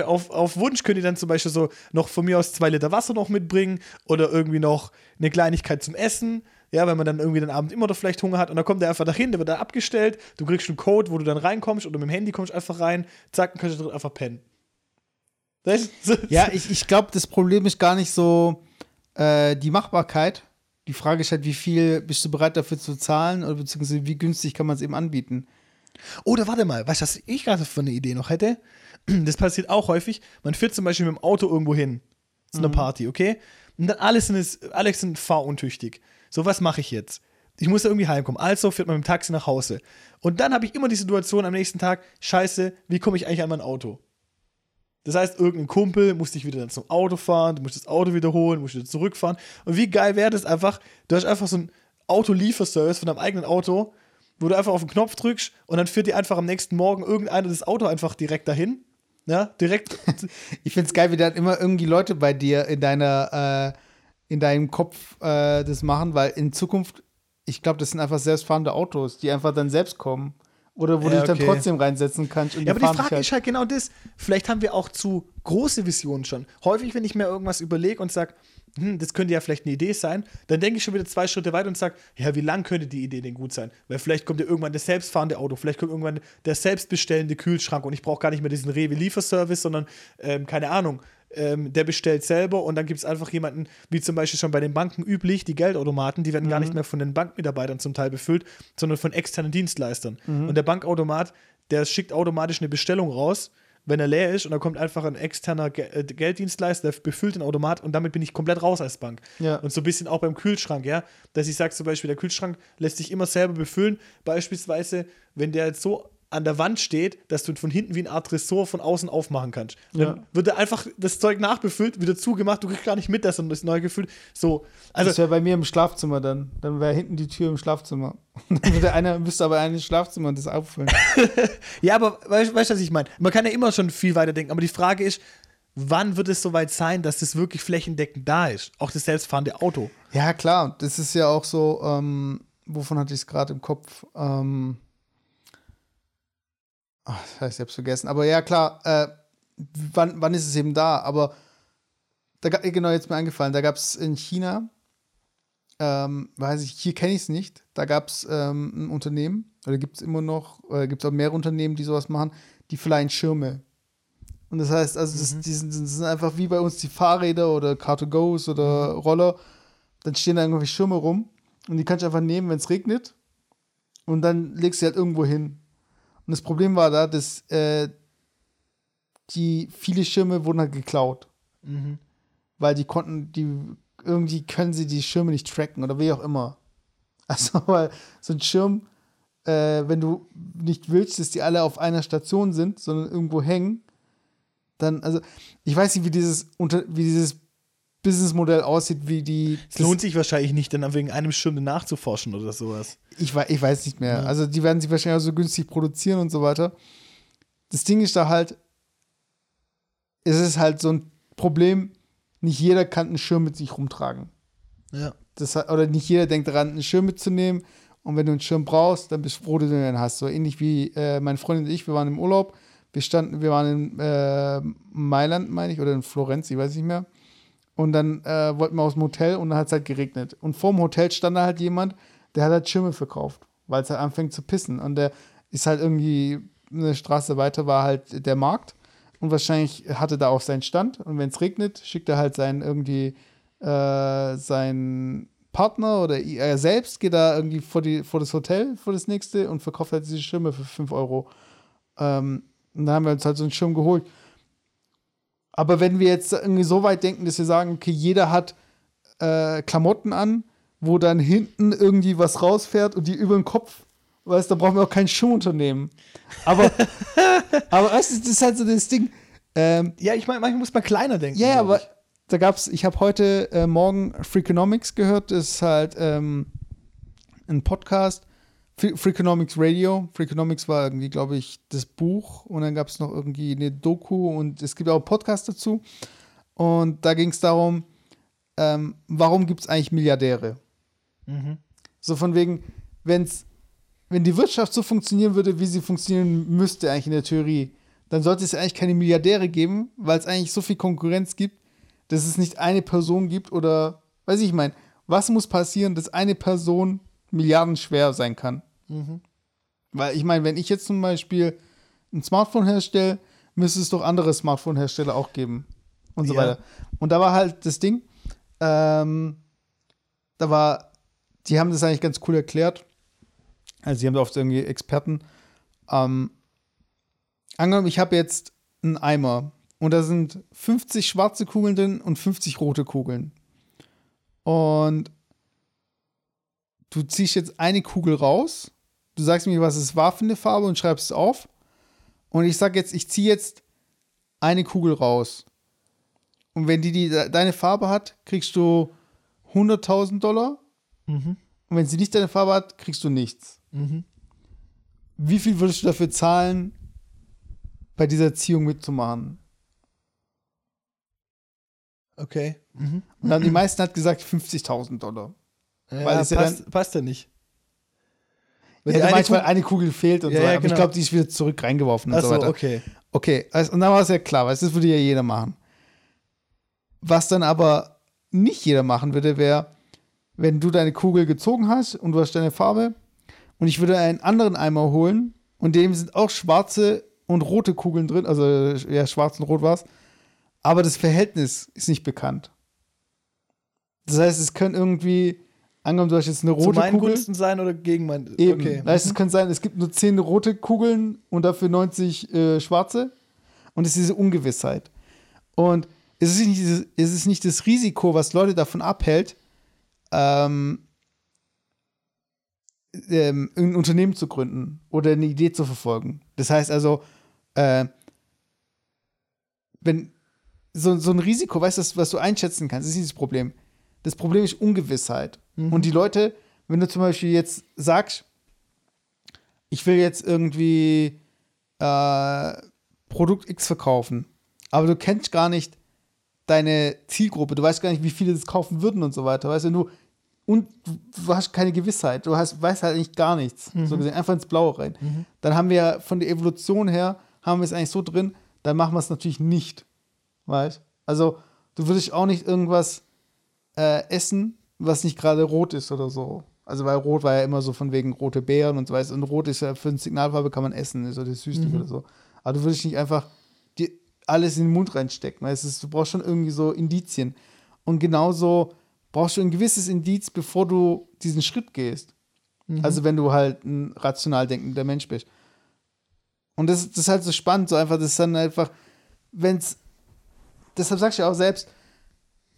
Auf, auf Wunsch könnt ihr dann zum Beispiel so noch von mir aus zwei Liter Wasser noch mitbringen oder irgendwie noch eine Kleinigkeit zum Essen ja, wenn man dann irgendwie den Abend immer noch vielleicht Hunger hat und dann kommt der einfach dahin, der wird da abgestellt, du kriegst einen Code, wo du dann reinkommst oder mit dem Handy kommst einfach rein, zack, dann kannst du drin einfach pennen. ja, ich, ich glaube, das Problem ist gar nicht so äh, die Machbarkeit. Die Frage ist halt, wie viel bist du bereit dafür zu zahlen oder beziehungsweise wie günstig kann man es eben anbieten. Oder warte mal, weißt du, was ich gerade für eine Idee noch hätte? Das passiert auch häufig. Man fährt zum Beispiel mit dem Auto irgendwo hin zu einer mhm. Party, okay? Und dann alles sind, alle sind fahruntüchtig. So, was mache ich jetzt? Ich muss da irgendwie heimkommen. Also fährt man mit dem Taxi nach Hause. Und dann habe ich immer die Situation am nächsten Tag: Scheiße, wie komme ich eigentlich an mein Auto? Das heißt, irgendein Kumpel musste ich wieder dann zum Auto fahren, du musst das Auto wiederholen, musst wieder zurückfahren. Und wie geil wäre das einfach? Du hast einfach so einen Autolieferservice von deinem eigenen Auto, wo du einfach auf den Knopf drückst und dann führt dir einfach am nächsten Morgen irgendeiner das Auto einfach direkt dahin. Ja, direkt. ich finde es geil, wie dann immer irgendwie Leute bei dir in deiner äh in deinem Kopf äh, das machen, weil in Zukunft, ich glaube, das sind einfach selbstfahrende Autos, die einfach dann selbst kommen. Oder wo ja, du dich dann trotzdem reinsetzen kannst. ja, aber die Frage halt. ist halt genau das. Vielleicht haben wir auch zu große Visionen schon. Häufig, wenn ich mir irgendwas überlege und sage, hm, das könnte ja vielleicht eine Idee sein, dann denke ich schon wieder zwei Schritte weiter und sage, ja, wie lang könnte die Idee denn gut sein? Weil vielleicht kommt ja irgendwann das selbstfahrende Auto, vielleicht kommt irgendwann der selbstbestellende Kühlschrank und ich brauche gar nicht mehr diesen Rewe-Lieferservice, sondern, ähm, keine Ahnung, ähm, der bestellt selber und dann gibt es einfach jemanden, wie zum Beispiel schon bei den Banken üblich, die Geldautomaten, die werden mhm. gar nicht mehr von den Bankmitarbeitern zum Teil befüllt, sondern von externen Dienstleistern. Mhm. Und der Bankautomat, der schickt automatisch eine Bestellung raus, wenn er leer ist und dann kommt einfach ein externer Ge äh, Gelddienstleister, der befüllt den Automat und damit bin ich komplett raus als Bank. Ja. Und so ein bisschen auch beim Kühlschrank, ja, dass ich sage zum Beispiel, der Kühlschrank lässt sich immer selber befüllen, beispielsweise, wenn der jetzt so an der Wand steht, dass du von hinten wie eine Art Ressort von außen aufmachen kannst. Dann Ja. wird da einfach das Zeug nachbefüllt, wieder zugemacht, du kriegst gar nicht mit, dass das neu gefüllt. So, Also, das wäre bei mir im Schlafzimmer dann. Dann wäre hinten die Tür im Schlafzimmer. Und dann würde einer, müsste aber ein Schlafzimmer und das auffüllen. ja, aber weißt du, was ich meine? Man kann ja immer schon viel weiter denken, aber die Frage ist, wann wird es soweit sein, dass das wirklich flächendeckend da ist? Auch das selbstfahrende Auto. Ja, klar. Das ist ja auch so, ähm, wovon hatte ich es gerade im Kopf? Ähm, ach, das heißt, ich hab's vergessen. Aber ja, klar, äh, wann, wann ist es eben da? Aber da, genau, jetzt mir eingefallen, da gab es in China, ähm, weiß ich, hier kenne ich es nicht, da gab es ähm, ein Unternehmen, oder gibt es immer noch, oder gibt es auch mehrere Unternehmen, die sowas machen, die verleihen Schirme. Und das heißt, also das, die, sind, das sind einfach wie bei uns die Fahrräder oder Car2Go's oder Roller, dann stehen da irgendwie Schirme rum und die kannst du einfach nehmen, wenn es regnet und dann legst du sie halt irgendwo hin. Und das Problem war da, dass äh, die viele Schirme wurden halt geklaut, weil die konnten, die irgendwie können sie die Schirme nicht tracken oder wie auch immer. Also weil so ein Schirm, äh, wenn du nicht willst, dass die alle auf einer Station sind, sondern irgendwo hängen, dann, also ich weiß nicht, wie dieses, unter, wie dieses Businessmodell aussieht, wie die. Es lohnt sich wahrscheinlich nicht, dann wegen einem Schirm nachzuforschen oder sowas. Ich, ich weiß nicht mehr. Ja. Also die werden sie wahrscheinlich auch so günstig produzieren und so weiter. Das Ding ist da halt, es ist halt so ein Problem, nicht jeder kann einen Schirm mit sich rumtragen. Ja. Das, oder nicht jeder denkt daran, einen Schirm mitzunehmen. Und wenn du einen Schirm brauchst, dann bist du froh, dass du den hast. So ähnlich wie äh, meine Freundin und ich, wir waren im Urlaub. Wir standen, wir waren in äh, Mailand, meine ich, oder in Florenz, ich weiß nicht mehr. Und dann äh, wollten wir aus dem Hotel und dann hat es halt geregnet. Und vorm Hotel stand da halt jemand, der hat halt Schirme verkauft, weil es halt anfängt zu pissen. Und der ist halt irgendwie eine Straße weiter, war halt der Markt. Und wahrscheinlich hatte da auch seinen Stand. Und wenn es regnet, schickt er halt seinen irgendwie äh, seinen Partner oder er selbst geht da irgendwie vor, die, vor das Hotel, vor das nächste und verkauft halt diese Schirme für 5 Euro. Ähm, und da haben wir uns halt so einen Schirm geholt. Aber wenn wir jetzt irgendwie so weit denken, dass wir sagen, okay, jeder hat äh, Klamotten an, wo dann hinten irgendwie was rausfährt und die über den Kopf, weißt du, da brauchen wir auch kein Schirmunternehmen. Aber, aber weißt du, das ist halt so das Ding. Ähm, Ja, ich meine, manchmal muss man kleiner denken. ja, aber ich. da gab's, ich habe heute äh, Morgen Freakonomics gehört, das ist halt ähm, ein Podcast, Freakonomics Radio. Freakonomics war irgendwie, glaube ich, das Buch und dann gab es noch irgendwie eine Doku und es gibt auch einen Podcast dazu. Und da ging es darum, ähm, warum gibt es eigentlich Milliardäre? Mhm. So von wegen, wenn's, wenn die Wirtschaft so funktionieren würde, wie sie funktionieren müsste, eigentlich in der Theorie, dann sollte es eigentlich keine Milliardäre geben, weil es eigentlich so viel Konkurrenz gibt, dass es nicht eine Person gibt oder, weiß ich, ich meine, was muss passieren, dass eine Person milliardenschwer sein kann? Weil ich meine, wenn ich jetzt zum Beispiel ein Smartphone herstelle, müsste es doch andere Smartphone-Hersteller auch geben und so Ja. weiter. Und da war halt das Ding, ähm, da war, die haben das eigentlich ganz cool erklärt. Also, sie haben da oft irgendwie Experten. Ähm, angenommen, ich habe jetzt einen Eimer und da sind 50 schwarze Kugeln drin und 50 rote Kugeln. Und du ziehst jetzt eine Kugel raus, du sagst mir, was es war für eine Farbe und schreibst es auf. Und ich sage jetzt, ich ziehe jetzt eine Kugel raus. Und wenn die, die de- deine Farbe hat, kriegst du 100.000 Dollar. Mhm. Und wenn sie nicht deine Farbe hat, kriegst du nichts. Mhm. Wie viel würdest du dafür zahlen, bei dieser Ziehung mitzumachen? Okay. Mhm. Und dann die meisten hat gesagt 50.000 Dollar. Ja, Weil ja passt, passt ja nicht. Weil Ja, eine Kugel- eine Kugel fehlt und Ja, so ja, genau. ich glaube, die ist wieder zurück reingeworfen und so Achso, weiter. okay. Okay, also, und dann war es ja klar, weil das würde ja jeder machen. Was dann aber nicht jeder machen würde, wäre, wenn du deine Kugel gezogen hast und du hast deine Farbe und ich würde einen anderen Eimer holen und dem sind auch schwarze und rote Kugeln drin, also ja, schwarz und rot war es, aber das Verhältnis ist nicht bekannt. Das heißt, es können irgendwie, angenommen, du hast jetzt eine Zu rote meinen Kugel. Gunsten sein oder gegen mein. Eben. Okay. Das heißt, es könnte sein, es gibt nur 10 rote Kugeln und dafür 90 äh, schwarze. Und es ist diese Ungewissheit. Und es ist, nicht dieses, es ist nicht das Risiko, was Leute davon abhält, ähm, ähm, ein Unternehmen zu gründen oder eine Idee zu verfolgen. Das heißt also, äh, wenn so, so ein Risiko, weißt du, was du einschätzen kannst, ist dieses Problem. Das Problem ist Ungewissheit. Mhm. Und die Leute, wenn du zum Beispiel jetzt sagst, ich will jetzt irgendwie äh, Produkt X verkaufen, aber du kennst gar nicht deine Zielgruppe, du weißt gar nicht, wie viele das kaufen würden und so weiter, weißt du, du und du hast keine Gewissheit, du hast, weißt halt eigentlich gar nichts, so gesehen, einfach ins Blaue rein. Dann haben wir von der Evolution her, haben wir es eigentlich so drin, dann machen wir es natürlich nicht, weißt? Also, du würdest auch nicht irgendwas äh, essen, was nicht gerade rot ist oder so. Also, weil rot war ja immer so von wegen rote Beeren und so weiter. Und rot ist ja für eine Signalfarbe kann man essen, ist so das Süßliche Mhm. oder so. Aber du würdest nicht einfach dir alles in den Mund reinstecken. Weißt? du? du brauchst schon irgendwie so Indizien. Und genauso brauchst du ein gewisses Indiz, bevor du diesen Schritt gehst. Mhm. Also, wenn du halt ein rational denkender Mensch bist. Und das, das ist halt so spannend, so einfach, das ist dann einfach, wenn es, deshalb sagst du ja auch selbst,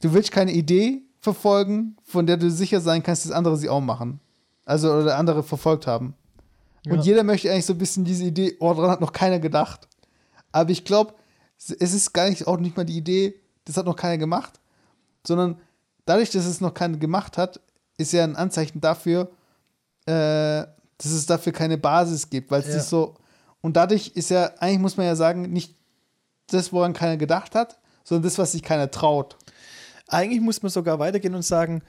du willst keine Idee verfolgen, von der du sicher sein kannst, dass andere sie auch machen. Also, oder andere verfolgt haben. Und Ja. jeder möchte eigentlich so ein bisschen diese Idee, oh, daran hat noch keiner gedacht. Aber ich glaube, es ist gar nicht auch nicht mal die Idee, das hat noch keiner gemacht, sondern dadurch, dass es noch keiner gemacht hat, ist ja ein Anzeichen dafür, äh, dass es dafür keine Basis gibt, weil es Ja. nicht so. Und dadurch ist ja, eigentlich muss man ja sagen, nicht das, woran keiner gedacht hat, sondern das, was sich keiner traut. Eigentlich muss man sogar weitergehen und sagen,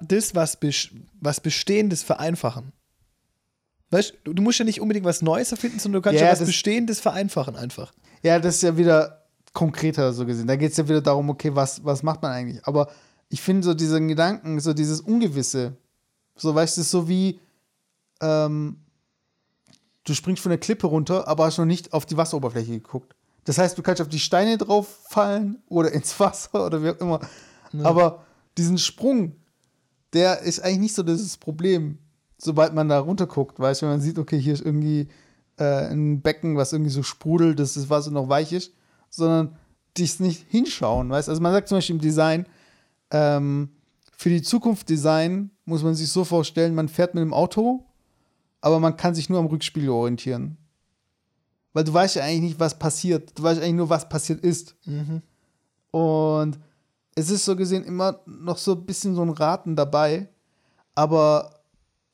das, was, was Bestehendes vereinfachen. Weißt du, du musst ja nicht unbedingt was Neues erfinden, sondern du kannst Ja, ja, was das- Bestehendes vereinfachen einfach. Ja, das ist ja wieder konkreter so gesehen. Da geht es ja wieder darum, okay, was, was macht man eigentlich? Aber ich finde so diesen Gedanken, so dieses Ungewisse, so weißt du, so wie ähm, du springst von der Klippe runter, aber hast noch nicht auf die Wasseroberfläche geguckt. Das heißt, du kannst auf die Steine drauf fallen oder ins Wasser oder wie auch immer. Aber diesen Sprung, der ist eigentlich nicht so das Problem, sobald man da runter guckt, weißt du, wenn man sieht, okay, hier ist irgendwie äh, ein Becken, was irgendwie so sprudelt, dass das Wasser noch weich ist, sondern dies nicht hinschauen, weißt Also man sagt zum Beispiel im Design, ähm, für die Zukunft Design muss man sich so vorstellen, man fährt mit dem Auto, aber man kann sich nur am Rückspiegel orientieren. Weil du weißt ja eigentlich nicht, was passiert. Du weißt eigentlich nur, was passiert ist. Und es ist so gesehen immer noch so ein bisschen so ein Raten dabei, aber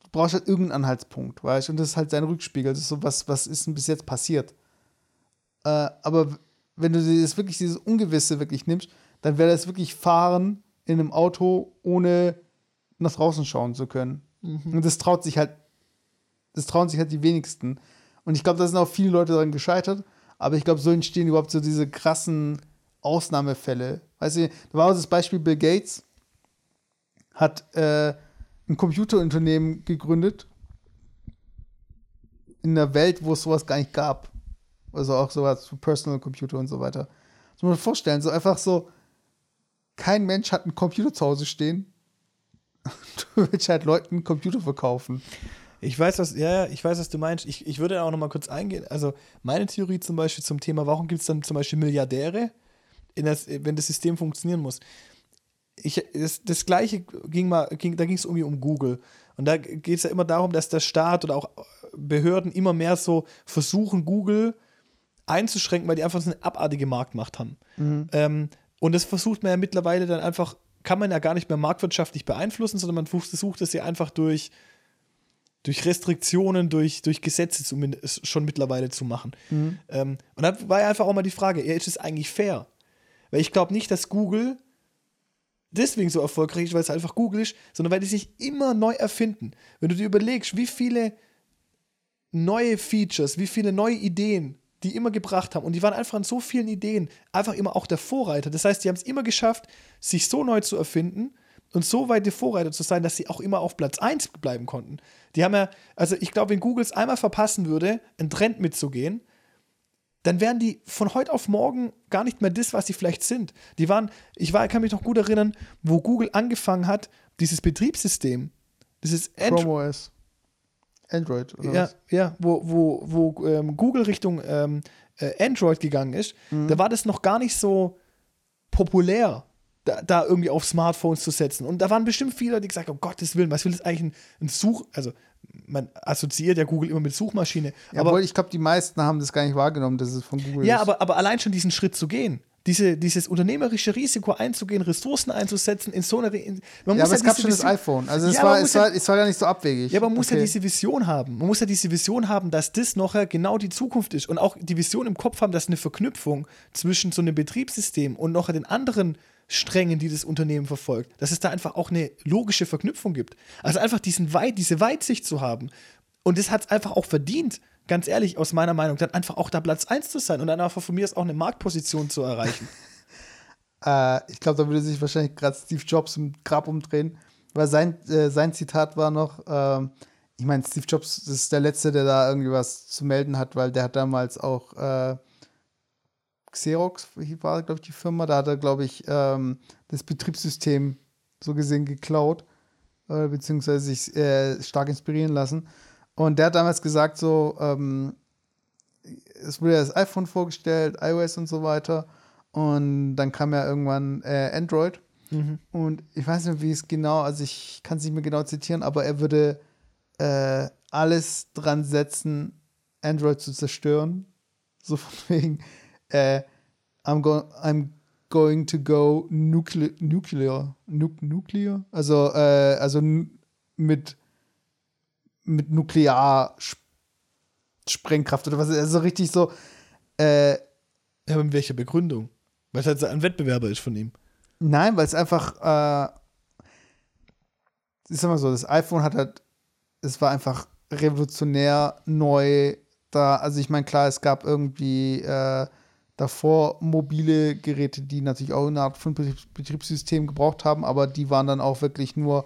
du brauchst halt irgendeinen Anhaltspunkt, weißt du? Und das ist halt sein Rückspiegel. Das ist so, was, was ist denn bis jetzt passiert? Äh, aber wenn du dieses wirklich dieses Ungewisse wirklich nimmst, dann wäre das wirklich Fahren in einem Auto, ohne nach draußen schauen zu können. Und das traut sich halt, das trauen sich halt die wenigsten. Und ich glaube, da sind auch viele Leute daran gescheitert, aber ich glaube, so entstehen überhaupt so diese krassen Ausnahmefälle. Weißt du, da war auch das Beispiel Bill Gates, hat äh, ein Computerunternehmen gegründet in einer Welt, wo es sowas gar nicht gab. Also auch sowas für Personal Computer und so weiter. Das muss man sich vorstellen, so einfach so, kein Mensch hat einen Computer zu Hause stehen. Du willst halt Leuten einen Computer verkaufen. Ich weiß, was, ja, ich weiß, was du meinst. Ich, ich würde auch noch mal kurz eingehen. Also, meine Theorie zum Beispiel zum Thema, warum gibt es dann zum Beispiel Milliardäre, das, wenn das System funktionieren muss? Ich, das, das gleiche ging mal, ging, da ging es irgendwie um Google. Und da geht es ja immer darum, dass der Staat oder auch Behörden immer mehr so versuchen, Google einzuschränken, weil die einfach so eine abartige Marktmacht haben. Ähm, und das versucht man ja mittlerweile dann einfach, kann man ja gar nicht mehr marktwirtschaftlich beeinflussen, sondern man versucht es ja einfach durch, durch Restriktionen, durch, durch Gesetze zumindest schon mittlerweile zu machen. Ähm, und dann war ja einfach auch mal die Frage, ist es eigentlich fair? Weil ich glaube nicht, dass Google deswegen so erfolgreich ist, weil es einfach Google ist, sondern weil die sich immer neu erfinden. Wenn du dir überlegst, wie viele neue Features, wie viele neue Ideen die immer gebracht haben und die waren einfach an so vielen Ideen einfach immer auch der Vorreiter. Das heißt, die haben es immer geschafft, sich so neu zu erfinden und so weit der Vorreiter zu sein, dass sie auch immer auf Platz 1 bleiben konnten. Die haben ja, also ich glaube, wenn Google es einmal verpassen würde, einen Trend mitzugehen, dann wären die von heute auf morgen gar nicht mehr das, was sie vielleicht sind. Die waren, ich war, kann mich noch gut erinnern, wo Google angefangen hat, dieses Betriebssystem, dieses Android. Chrome OS. Android, oder Ja, was? ja, wo, wo, wo ähm, Google Richtung ähm, äh, Android gegangen ist, Mhm. da war das noch gar nicht so populär. Da, da irgendwie auf Smartphones zu setzen. Und da waren bestimmt viele, die gesagt haben, um Gottes Willen, was will das eigentlich ein, ein Such, also man assoziiert ja Google immer mit Suchmaschine. Ja, aber obwohl ich glaube, die meisten haben das gar nicht wahrgenommen, dass es von Google ja, ist. aber, aber allein schon diesen Schritt zu gehen, diese, dieses unternehmerische Risiko einzugehen, Ressourcen einzusetzen in so einer. In, man ja, muss aber es gab schon das Vision- iPhone. Also es, Ja, war, es, ja- war, es war gar nicht so abwegig. Ja, aber man muss ja Okay. diese Vision haben. Man muss ja diese Vision haben, dass das nachher genau die Zukunft ist. Und auch die Vision im Kopf haben, dass eine Verknüpfung zwischen so einem Betriebssystem und nachher den anderen Strängen, die das Unternehmen verfolgt, dass es da einfach auch eine logische Verknüpfung gibt. Also einfach diesen Weit, diese Weitsicht zu haben. Und das hat es einfach auch verdient, ganz ehrlich, aus meiner Meinung, dann einfach auch da Platz 1 zu sein und dann einfach von mir aus auch eine Marktposition zu erreichen. Äh, ich glaube, da würde sich wahrscheinlich gerade Steve Jobs im Grab umdrehen, weil sein, äh, sein Zitat war noch, ähm, ich meine, Steve Jobs ist der Letzte, der da irgendwie was zu melden hat, weil der hat damals auch äh, Xerox, war, glaube ich, die Firma, da hat er, glaube ich, ähm, das Betriebssystem so gesehen geklaut, äh, beziehungsweise sich äh, stark inspirieren lassen. Und der hat damals gesagt, so, ähm, es wurde ja das iPhone vorgestellt, iOS und so weiter. Und dann kam ja irgendwann äh, Android. Und ich weiß nicht, wie es genau, also ich kann es nicht mehr genau zitieren, aber er würde äh, alles dran setzen, Android zu zerstören. So von wegen, äh, I'm, go I'm going to go nuclear, nuclear, nu nuclear? Also, äh, also mit, mit Nuklearsprengkraft oder was, also richtig so, äh, ja, aber mit welcher Begründung? Weil es halt so ein Wettbewerber ist von ihm. Nein, weil es einfach, äh, ich sag mal so, das iPhone hat halt, es war einfach revolutionär neu da. Also ich meine, klar, es gab irgendwie äh, davor mobile Geräte, die natürlich auch eine Art von Betriebs Betriebssystem gebraucht haben, aber die waren dann auch wirklich nur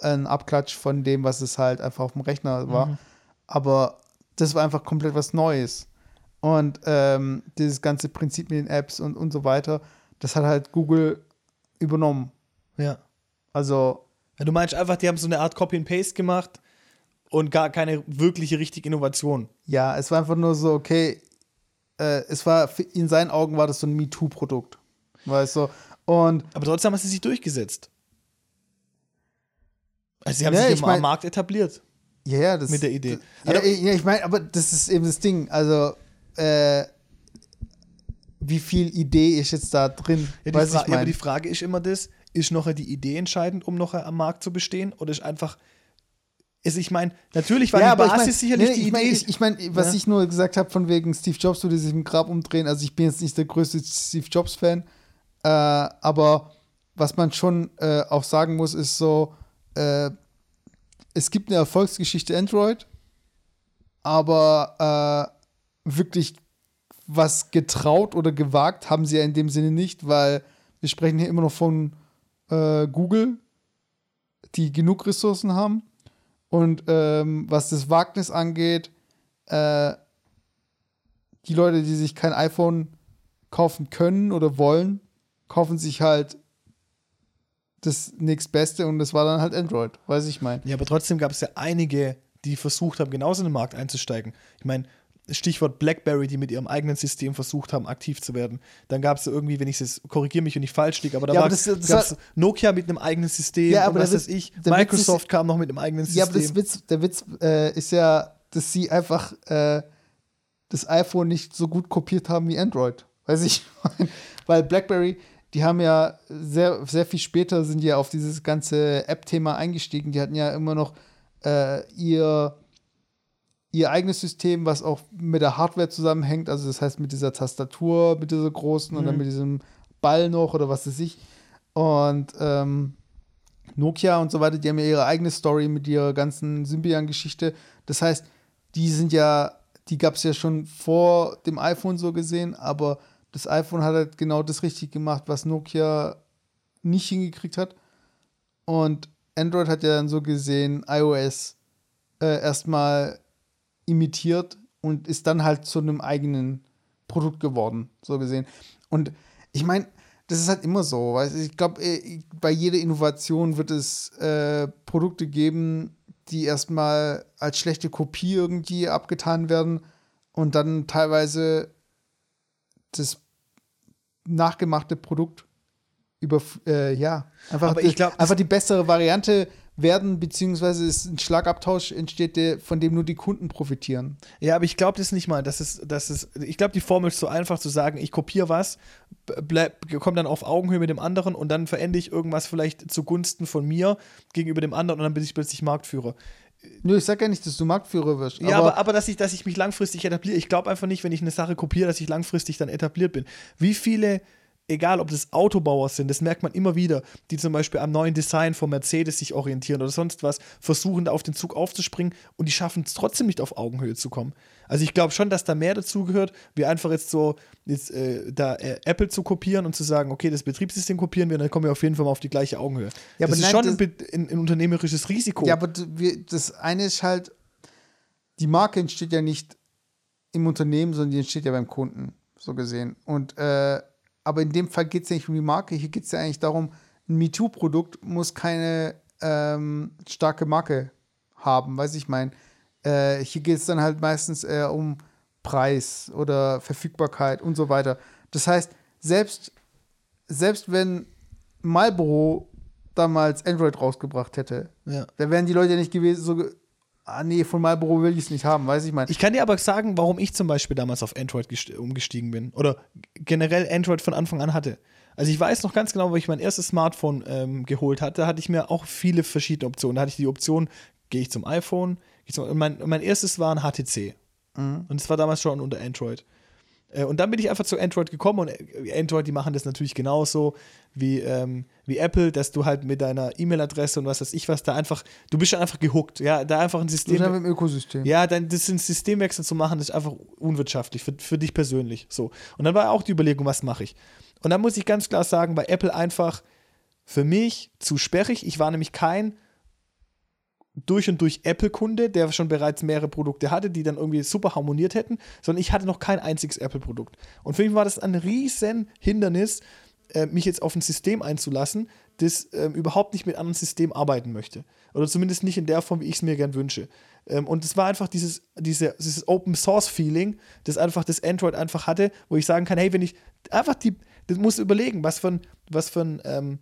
ein Abklatsch von dem, was es halt einfach auf dem Rechner war. Aber das war einfach komplett was Neues. Und ähm, dieses ganze Prinzip mit den Apps und, und so weiter, das hat halt Google übernommen. Ja. Also, Ja, du meinst einfach, die haben so eine Art Copy and Paste gemacht und gar keine wirkliche richtige Innovation. ja, es war einfach nur so, okay, äh, es war, in seinen Augen war das so ein MeToo-Produkt. Weißt du? Und Aber trotzdem haben sie sich durchgesetzt. Also sie haben Ja, sich ich im mein- Markt etabliert. ja, ja, das. Mit der Idee. Das, ja, ja, ich meine, aber das ist eben das Ding. Also, äh, wie viel Idee ist jetzt da drin? Ja, die, Weiß Fra ich ja, aber mein. die Frage ist immer das, ist noch die Idee entscheidend, um noch am Markt zu bestehen? Oder ist einfach, ist, ich meine, natürlich war ja, die Basis ich mein, sicherlich nee, die ich mein, Idee. Ich, ich meine, was Ja. ich nur gesagt habe, von wegen Steve Jobs würde sich im Grab umdrehen. Also, ich bin jetzt nicht der größte Steve Jobs-Fan. Äh, aber was man schon äh, auch sagen muss, ist so: äh, Es gibt eine Erfolgsgeschichte Android, aber äh, wirklich was getraut oder gewagt haben sie ja in dem Sinne nicht, weil wir sprechen hier immer noch von äh, Google, die genug Ressourcen haben. Und ähm, was das Wagnis angeht, äh, die Leute, die sich kein iPhone kaufen können oder wollen, kaufen sich halt das nächstbeste und das war dann halt Android, weiß ich mein. ja, aber trotzdem gab es ja einige, die versucht haben, genauso in den Markt einzusteigen. Ich meine, Stichwort BlackBerry, die mit ihrem eigenen System versucht haben, aktiv zu werden. Dann gab es irgendwie, wenn ich es korrigiere mich, wenn ich falsch liege, aber da Ja, war aber das- Nokia mit einem eigenen System Ja, aber was weiß ich. Microsoft kam noch mit einem eigenen System. Ja, aber das Witz, der Witz äh, ist ja, dass sie einfach äh, das iPhone nicht so gut kopiert haben wie Android. Weiß ich. Weil BlackBerry, die haben ja sehr, sehr viel später sind ja auf dieses ganze App-Thema eingestiegen. Die hatten ja immer noch äh, ihr, ihr eigenes System, was auch mit der Hardware zusammenhängt. Also das heißt mit dieser Tastatur, mit dieser großen und dann mit diesem Ball noch oder was weiß ich. Und ähm, Nokia und so weiter, die haben ja ihre eigene Story mit ihrer ganzen Symbian-Geschichte. Das heißt, die sind ja, die gab es ja schon vor dem iPhone so gesehen, aber das iPhone hat halt genau das richtig gemacht, was Nokia nicht hingekriegt hat. Und Android hat ja dann so gesehen iOS äh, erstmal imitiert und ist dann halt zu einem eigenen Produkt geworden, so gesehen. Und ich meine, das ist halt immer so. Weißt? Ich glaube, bei jeder Innovation wird es äh, Produkte geben, die erstmal als schlechte Kopie irgendwie abgetan werden und dann teilweise das nachgemachte Produkt über, äh, ja, einfach, Aber ich glaub, einfach die bessere Variante werden, beziehungsweise es ein Schlagabtausch entsteht, der, von dem nur die Kunden profitieren. Ja, aber ich glaube das nicht mal. Das ist, das ist, ich glaube, die Formel ist so einfach zu sagen, ich kopiere was, komme dann auf Augenhöhe mit dem anderen und dann verende ich irgendwas vielleicht zugunsten von mir gegenüber dem anderen und dann bin ich plötzlich Marktführer. Nö, ich sag ja nicht, dass du Marktführer wirst. Ja, aber, aber, dass, ich, dass ich mich langfristig etabliere. Ich glaube einfach nicht, wenn ich eine Sache kopiere, dass ich langfristig dann etabliert bin. Wie viele egal ob das Autobauer sind, das merkt man immer wieder, die zum Beispiel am neuen Design von Mercedes sich orientieren oder sonst was, versuchen da auf den Zug aufzuspringen und die schaffen es trotzdem nicht auf Augenhöhe zu kommen. Also ich glaube schon, dass da mehr dazu gehört, wie einfach jetzt so jetzt, äh, da äh, Apple zu kopieren und zu sagen, okay, das Betriebssystem kopieren wir und dann kommen wir auf jeden Fall mal auf die gleiche Augenhöhe. Ja, das ist nein, schon das, ein, ein, ein, unternehmerisches Risiko. Ja, aber das eine ist halt, die Marke entsteht ja nicht im Unternehmen, sondern die entsteht ja beim Kunden, so gesehen. Und äh, aber in dem Fall geht es ja nicht um die Marke, hier geht es ja eigentlich darum, ein MeToo-Produkt muss keine ähm, starke Marke haben, weiß ich mein. Äh, hier geht es dann halt meistens eher um Preis oder Verfügbarkeit und so weiter. Das heißt, selbst, selbst wenn Marlboro damals Android rausgebracht hätte, ja. da wären die Leute nicht gewesen, so ah nee, von Marlboro will ich es nicht haben, weiß ich mal. Ich kann dir aber sagen, warum ich zum Beispiel damals auf Android umgestiegen bin. Oder generell Android von Anfang an hatte. Also ich weiß noch ganz genau, wo ich mein erstes Smartphone ähm, geholt hatte, hatte ich mir auch viele verschiedene Optionen. Da hatte ich die Option, gehe ich zum iPhone, ich zum, mein, mein erstes war ein HTC. Mhm. Und es war damals schon unter Android. Äh, und dann bin ich einfach zu Android gekommen und äh, Android, die machen das natürlich genauso wie, ähm, wie Apple, dass du halt mit deiner E-Mail-Adresse und was weiß ich was da einfach, du bist schon einfach gehuckt, ja, da einfach ein System. Bist im Ökosystem. Ja, dann das ein Systemwechsel zu machen, ist einfach unwirtschaftlich für, für dich persönlich. So. Und dann war auch die Überlegung, was mache ich? Und dann muss ich ganz klar sagen, bei Apple einfach für mich zu sperrig. Ich war nämlich kein durch und durch Apple-Kunde, der schon bereits mehrere Produkte hatte, die dann irgendwie super harmoniert hätten, sondern ich hatte noch kein einziges Apple-Produkt. Und für mich war das ein riesen Hindernis, äh, mich jetzt auf ein System einzulassen, das äh, überhaupt nicht mit anderen Systemen arbeiten möchte. Oder zumindest nicht in der Form, wie ich es mir gern wünsche. Ähm, und es war einfach dieses, diese, dieses Open-Source-Feeling, das einfach das Android einfach hatte, wo ich sagen kann, hey, wenn ich einfach die, das muss überlegen, was für ein, was für ein ähm,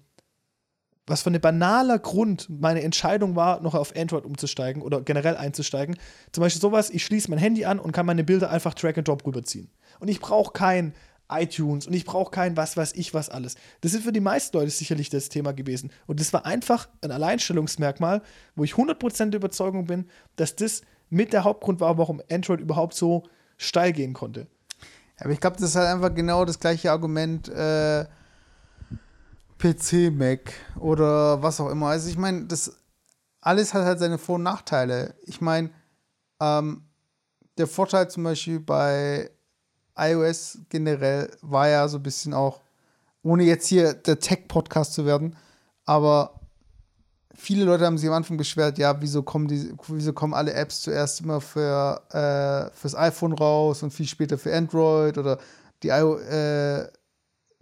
was für ein banaler Grund meine Entscheidung war, noch auf Android umzusteigen oder generell einzusteigen. Zum Beispiel sowas, ich schließe mein Handy an und kann meine Bilder einfach Drag and Drop rüberziehen. Und ich brauche kein iTunes und ich brauche kein was weiß ich was alles. Das ist für die meisten Leute sicherlich das Thema gewesen. Und das war einfach ein Alleinstellungsmerkmal, wo ich 100% der Überzeugung bin, dass das mit der Hauptgrund war, warum Android überhaupt so steil gehen konnte. Aber ich glaube, das ist halt einfach genau das gleiche Argument, äh PC, Mac oder was auch immer. Also ich meine, das alles hat halt seine Vor- und Nachteile. Ich meine, ähm, der Vorteil zum Beispiel bei iOS generell war ja so ein bisschen auch, ohne jetzt hier der Tech-Podcast zu werden, aber viele Leute haben sich am Anfang beschwert, ja, wieso kommen die, wieso kommen alle Apps zuerst immer für äh, fürs iPhone raus und viel später für Android oder die I äh,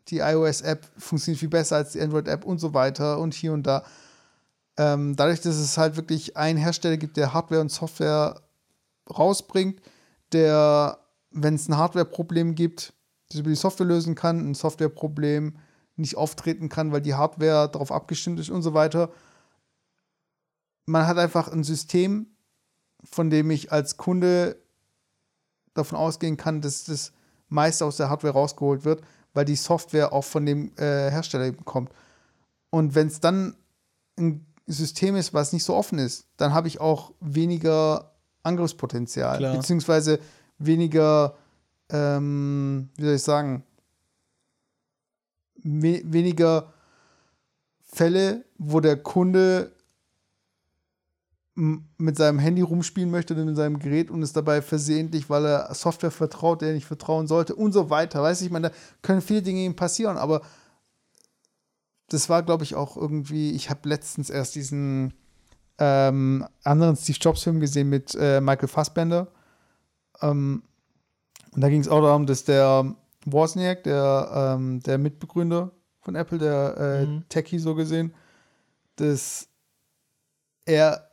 die iOS-App funktioniert viel besser als die Android-App und so weiter und hier und da. Ähm, dadurch, dass es halt wirklich einen Hersteller gibt, der Hardware und Software rausbringt, der, wenn es ein Hardware-Problem gibt, das über die Software lösen kann, ein Software-Problem nicht auftreten kann, weil die Hardware darauf abgestimmt ist und so weiter. Man hat einfach ein System, von dem ich als Kunde davon ausgehen kann, dass das meiste aus der Hardware rausgeholt wird weil die Software auch von dem äh, Hersteller kommt. Und wenn es dann ein System ist, was nicht so offen ist, dann habe ich auch weniger Angriffspotenzial, Klar. beziehungsweise weniger, ähm, wie soll ich sagen, we weniger Fälle, wo der Kunde mit seinem Handy rumspielen möchte oder mit seinem Gerät und ist dabei versehentlich, weil er Software vertraut, der er nicht vertrauen sollte und so weiter. Weißt du, ich meine, da können viele Dinge ihm passieren, aber das war, glaube ich, auch irgendwie, ich habe letztens erst diesen ähm, anderen Steve Jobs-Film gesehen mit äh, Michael Fassbender. Ähm, und da ging es auch darum, dass der Wozniak, der, ähm, der Mitbegründer von Apple, der äh, mhm. Techie so gesehen, dass er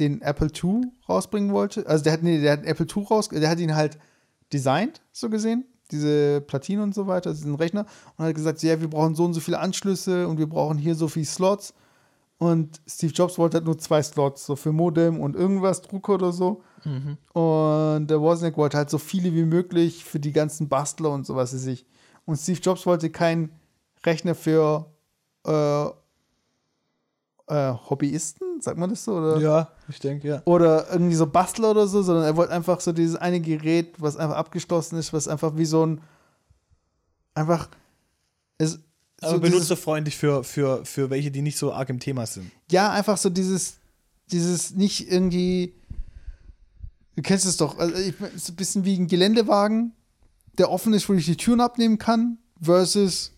den Apple II rausbringen wollte. Also der hat, nee, der hat Apple II raus, der hat ihn halt designt, so gesehen. diese Platine und so weiter, diesen Rechner, und hat gesagt, ja, wir brauchen so und so viele Anschlüsse und wir brauchen hier so viele Slots. Und Steve Jobs wollte halt nur zwei Slots, so für Modem und irgendwas, Drucker oder so. Mhm. Und der Wozniak wollte halt so viele wie möglich für die ganzen Bastler und sowas weiß ich. Und Steve Jobs wollte keinen Rechner für äh, äh, Hobbyisten, sagt man das so? Oder? Ja, ich denke, ja. oder irgendwie so Bastler oder so, sondern er wollte einfach so dieses eine Gerät, was einfach abgeschlossen ist, was einfach wie so ein einfach ist Aber so benutzerfreundlich für, für, für welche, die nicht so arg im Thema sind. ja einfach so dieses dieses nicht irgendwie du kennst es doch, also ich, so ein bisschen wie ein Geländewagen, der offen ist, wo ich die Türen abnehmen kann, versus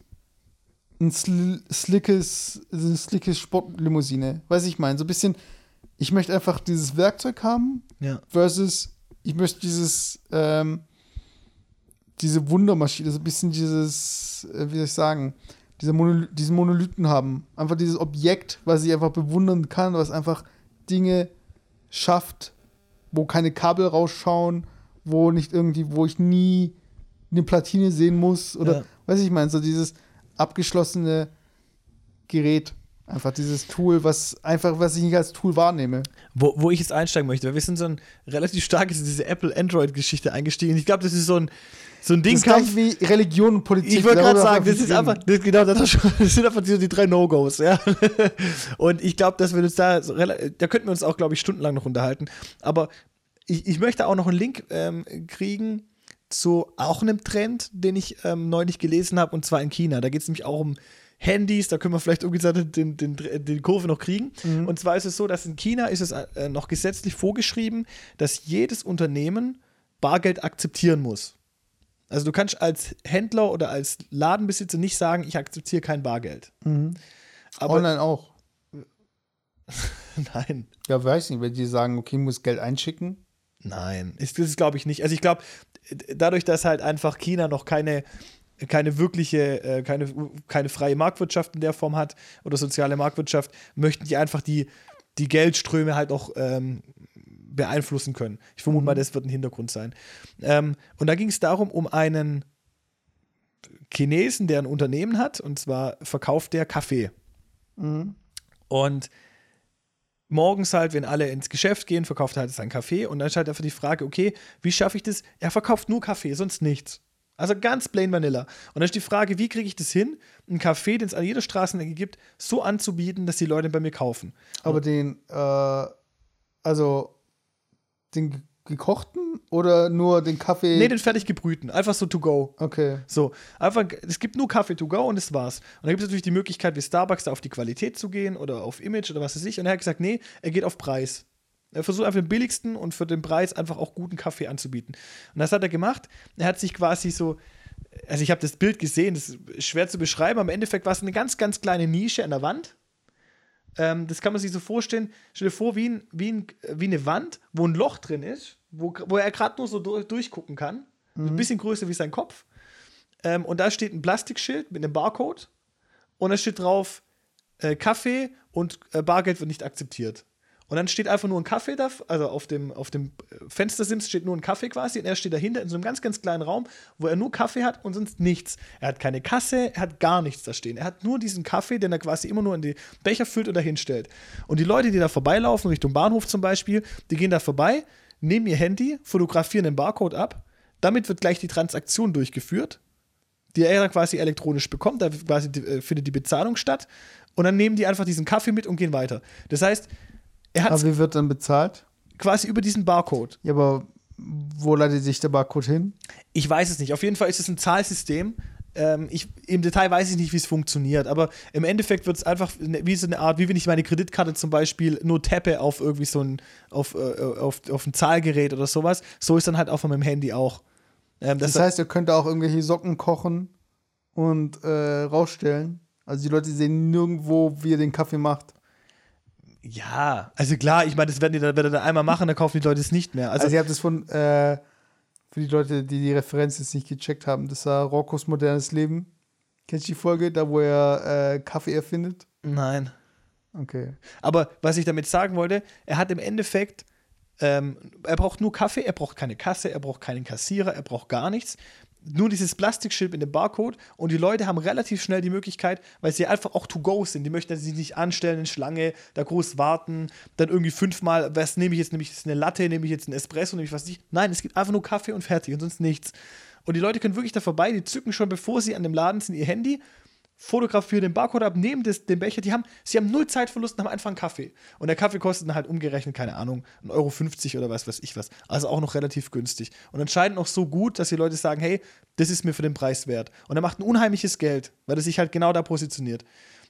ein sl slickes, eine slickes Sportlimousine. Weiß ich meine, so ein bisschen, ich möchte einfach dieses Werkzeug haben, Ja. versus ich möchte dieses ähm, diese Wundermaschine, so ein bisschen dieses, äh, wie soll ich sagen, diese Monol diesen Monolithen haben. Einfach dieses Objekt, was ich einfach bewundern kann, was einfach Dinge schafft, wo keine Kabel rausschauen, wo nicht irgendwie, wo ich nie eine Platine sehen muss oder Ja. weiß ich meine, so dieses abgeschlossene Gerät. Einfach dieses Tool, was einfach, was ich nicht als Tool wahrnehme. Wo, wo ich jetzt einsteigen möchte, weil wir sind so ein relativ starkes in diese Apple-Android-Geschichte eingestiegen. Ich glaube, das ist so ein, so ein Ding. Das ist wie Religion und Politik. Ich wollte gerade sagen, das ist einfach, das, genau, das, sind einfach so die drei No-Gos, ja. Und ich glaube, dass wir uns da, so da könnten wir uns auch, glaube ich, stundenlang noch unterhalten. Aber ich, ich möchte auch noch einen Link ähm, kriegen zu auch einem Trend, den ich ähm, neulich gelesen habe, und zwar in China. Da geht es nämlich auch um Handys, da können wir vielleicht so den, den, den, Kurve noch kriegen. Und zwar ist es so, dass in China ist es äh, noch gesetzlich vorgeschrieben, dass jedes Unternehmen Bargeld akzeptieren muss. Also du kannst als Händler oder als Ladenbesitzer nicht sagen, ich akzeptiere kein Bargeld. Aber Online auch. nein, Ja, weiß nicht, wenn die sagen, okay, muss Geld einschicken. Nein, ist, das ist glaube ich nicht. Also ich glaube, dadurch, dass halt einfach China noch keine keine wirkliche, äh, keine, keine freie Marktwirtschaft in der Form hat oder soziale Marktwirtschaft, möchten die einfach die, die Geldströme halt auch ähm, beeinflussen können. Ich vermute mal, das wird ein Hintergrund sein. Ähm, und da ging es darum, um einen Chinesen, der ein Unternehmen hat, und zwar verkauft der Kaffee. Und morgens halt, wenn alle ins Geschäft gehen, verkauft er halt seinen Kaffee und dann ist halt einfach die Frage, okay, wie schaffe ich das? Er verkauft nur Kaffee, sonst nichts. Also ganz plain vanilla. Und dann ist die Frage, wie kriege ich das hin, einen Kaffee, den es an jeder Straßenecke gibt, so anzubieten, dass die Leute bei mir kaufen. Aber den, äh, also den gekochten oder nur den Kaffee? Nee, den fertig gebrühten, einfach so to go. okay. So, einfach, es gibt nur Kaffee to go und das war's. Und dann gibt es natürlich die Möglichkeit, wie Starbucks da auf die Qualität zu gehen oder auf Image oder was weiß ich. Und er hat gesagt, nee, er geht auf Preis. Er versucht einfach den billigsten und für den Preis einfach auch guten Kaffee anzubieten. Und das hat er gemacht. Er hat sich quasi so, also ich habe das Bild gesehen, das ist schwer zu beschreiben, aber im Endeffekt war es eine ganz, ganz kleine Nische an der Wand. Ähm, das kann man sich so vorstellen. Stell dir vor, wie, ein, wie, ein, wie eine Wand, wo ein Loch drin ist, wo, wo er gerade nur so durch, durchgucken kann. So Ein bisschen größer wie sein Kopf. Ähm, und da steht ein Plastikschild mit einem Barcode. Und da steht drauf, äh, Kaffee und äh, Bargeld wird nicht akzeptiert. Und dann steht einfach nur ein Kaffee da, also auf dem, auf dem Fenstersims steht nur ein Kaffee quasi und er steht dahinter in so einem ganz, ganz kleinen Raum, wo er nur Kaffee hat und sonst nichts. Er hat keine Kasse, er hat gar nichts da stehen. Er hat nur diesen Kaffee, den er quasi immer nur in die Becher füllt und dahin stellt. Und die Leute, die da vorbeilaufen, Richtung Bahnhof zum Beispiel, die gehen da vorbei, nehmen ihr Handy, fotografieren den Barcode ab, damit wird gleich die Transaktion durchgeführt die er quasi elektronisch bekommt. Da quasi die, äh, findet die Bezahlung statt. Und dann nehmen die einfach diesen Kaffee mit und gehen weiter. Das heißt, er hat Aber wie wird dann bezahlt? quasi über diesen Barcode. Ja, aber wo leitet sich der Barcode hin? Ich weiß es nicht. Auf jeden Fall ist es ein Zahlsystem. Ähm, ich, Im Detail weiß ich nicht, wie es funktioniert, aber im Endeffekt wird es einfach ne- wie so eine Art, wie wenn ich meine Kreditkarte zum Beispiel nur tappe auf irgendwie so ein, auf, äh, auf, auf ein Zahlgerät oder sowas. So ist dann halt auch von meinem Handy auch. Ähm, Das, heißt, ihr könnt auch irgendwelche Socken kochen und äh, rausstellen. Also die Leute sehen nirgendwo, wie ihr den Kaffee macht. Ja, also klar, ich meine, das werden die dann, wenn die dann einmal machen, dann kaufen die Leute es nicht mehr. Also, Also, ihr habt es von, äh, für die Leute, die die Referenz jetzt nicht gecheckt haben, das war Roccos modernes Leben. Kennst du die Folge, da wo er äh, Kaffee erfindet? nein. Okay. Aber was ich damit sagen wollte, er hat im Endeffekt, ähm, er braucht nur Kaffee, er braucht keine Kasse, er braucht keinen Kassierer, er braucht gar nichts. Nur dieses Plastikschild mit dem Barcode und die Leute haben relativ schnell die Möglichkeit, weil sie einfach auch to go sind. Die möchten sich nicht anstellen in Schlange, da groß warten, dann irgendwie fünfmal, was nehme ich jetzt? Nehme ich jetzt eine Latte, nehme ich jetzt einen Espresso, nehme ich was nicht? Nein, es gibt einfach nur Kaffee und fertig und sonst nichts. Und die Leute können wirklich da vorbei, die zücken schon, bevor sie an dem Laden sind, ihr Handy, fotografieren den Barcode ab, nehmen das, den Becher, die haben, sie haben null Zeitverlust und haben einfach einen Kaffee. Und der Kaffee kostet dann halt umgerechnet, keine Ahnung, 1,50 Euro oder was weiß ich was. Also auch noch relativ günstig. Und anscheinend noch so gut, dass die Leute sagen, hey, das ist mir für den Preis wert. Und er macht ein unheimliches Geld, weil er sich halt genau da positioniert.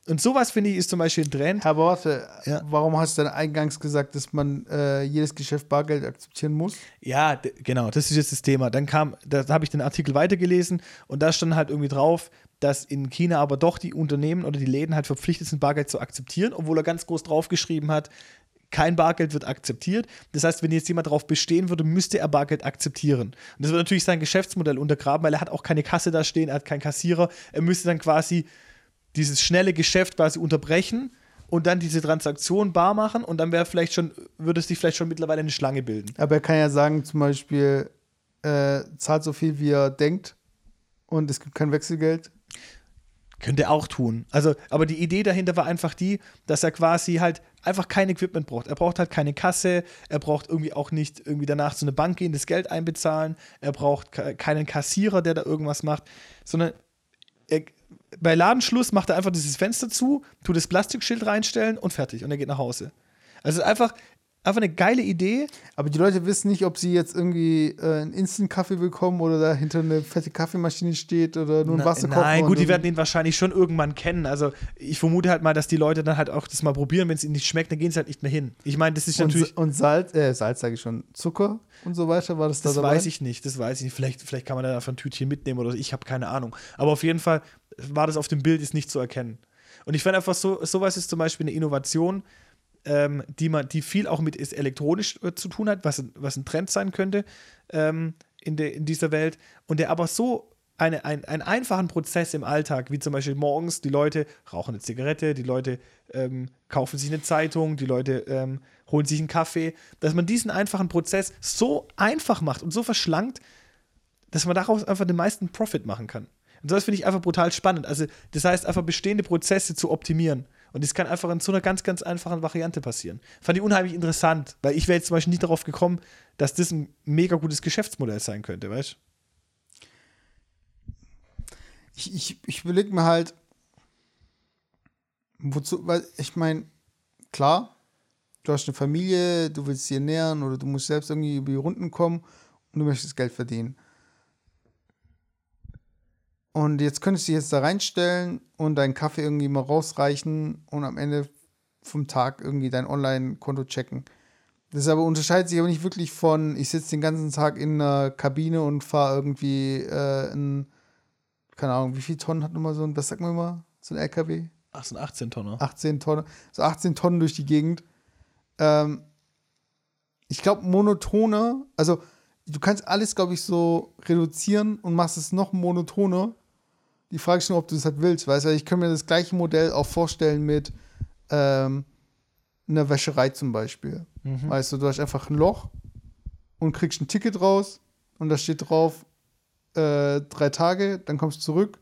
Und sowas, finde ich, ist zum Beispiel ein Trend. Herr Warte, Ja. warum hast du denn eingangs gesagt, dass man äh, jedes Geschäft Bargeld akzeptieren muss? Ja, genau, das ist jetzt das Thema. Dann kam, da habe ich den Artikel weitergelesen und da stand halt irgendwie drauf, dass in China aber doch die Unternehmen oder die Läden halt verpflichtet sind, Bargeld zu akzeptieren, obwohl er ganz groß draufgeschrieben hat, kein Bargeld wird akzeptiert. Das heißt, wenn jetzt jemand darauf bestehen würde, müsste er Bargeld akzeptieren. Und das wird natürlich sein Geschäftsmodell untergraben, weil er hat auch keine Kasse da stehen, er hat keinen Kassierer. Er müsste dann quasi dieses schnelle Geschäft quasi unterbrechen und dann diese Transaktion bar machen und dann wäre vielleicht schon, würde es sich vielleicht schon mittlerweile eine Schlange bilden. Aber er kann ja sagen, zum Beispiel, äh, zahlt so viel, wie er denkt und es gibt kein Wechselgeld. Könnte er auch tun. Also, aber die Idee dahinter war einfach die, dass er quasi halt einfach kein Equipment braucht. Er braucht halt keine Kasse, er braucht irgendwie auch nicht irgendwie danach zu einer Bank gehen, das Geld einbezahlen, er braucht ke- keinen Kassierer, der da irgendwas macht, sondern er, bei Ladenschluss macht er einfach dieses Fenster zu, tut das Plastikschild reinstellen und fertig und er geht nach Hause. Also einfach, einfach eine geile Idee. Aber die Leute wissen nicht, ob sie jetzt irgendwie äh, einen Instant-Kaffee bekommen oder dahinter eine fette Kaffeemaschine steht oder nur ein Wasser kochen. Nein, und gut, die werden ihn wahrscheinlich schon irgendwann kennen. Also ich vermute halt mal, dass die Leute dann halt auch das mal probieren. Wenn es ihnen nicht schmeckt, dann gehen sie halt nicht mehr hin. Ich meine, das ist und, natürlich. und Salz, äh, Salz sage ich schon, Zucker und so weiter, war das, Das da dabei? weiß ich nicht, das weiß ich nicht. Vielleicht, vielleicht kann man da einfach ein Tütchen mitnehmen oder so. ich habe keine Ahnung. Aber auf jeden Fall war das auf dem Bild ist nicht zu erkennen. Und ich fand einfach so, sowas ist zum Beispiel eine Innovation, ähm, die man, die viel auch mit ist elektronisch äh, zu tun hat, was, was ein Trend sein könnte ähm, in, der, in dieser Welt. Und der aber so eine, ein, einen einfachen Prozess im Alltag, wie zum Beispiel morgens, die Leute rauchen eine Zigarette, die Leute ähm, kaufen sich eine Zeitung, die Leute ähm, holen sich einen Kaffee, dass man diesen einfachen Prozess so einfach macht und so verschlankt, dass man daraus einfach den meisten Profit machen kann. Und das finde ich einfach brutal spannend. Also, das heißt, einfach bestehende Prozesse zu optimieren. Und das kann einfach in so einer ganz, ganz einfachen Variante passieren. Fand ich unheimlich interessant, weil ich wäre jetzt zum Beispiel nicht darauf gekommen, dass das ein mega gutes Geschäftsmodell sein könnte, weißt du? Ich, ich, ich überlege mir halt, wozu, weil ich meine, klar, du hast eine Familie, du willst sie ernähren oder du musst selbst irgendwie über die Runden kommen und du möchtest Geld verdienen. Und jetzt könntest du dich jetzt da reinstellen und deinen Kaffee irgendwie mal rausreichen und am Ende vom Tag irgendwie dein Online-Konto checken. Das aber unterscheidet sich aber nicht wirklich von, ich sitze den ganzen Tag in einer Kabine und fahre irgendwie äh, ein, keine Ahnung, wie viel Tonnen hat nochmal so ein, was sagt man immer, so ein LKW? Ach, so ein 18 Tonner. 18 Tonnen, so 18 Tonnen durch die Gegend. Ähm, ich glaube, monotone, also du kannst alles, glaube ich, so reduzieren und machst es noch monotoner. Die Frage ist nur, ob du das halt willst, weißt du? Ich kann mir das gleiche Modell auch vorstellen mit ähm, einer Wäscherei zum Beispiel. Weißt du, du hast einfach ein Loch und kriegst ein Ticket raus und da steht drauf äh, drei Tage, dann kommst du zurück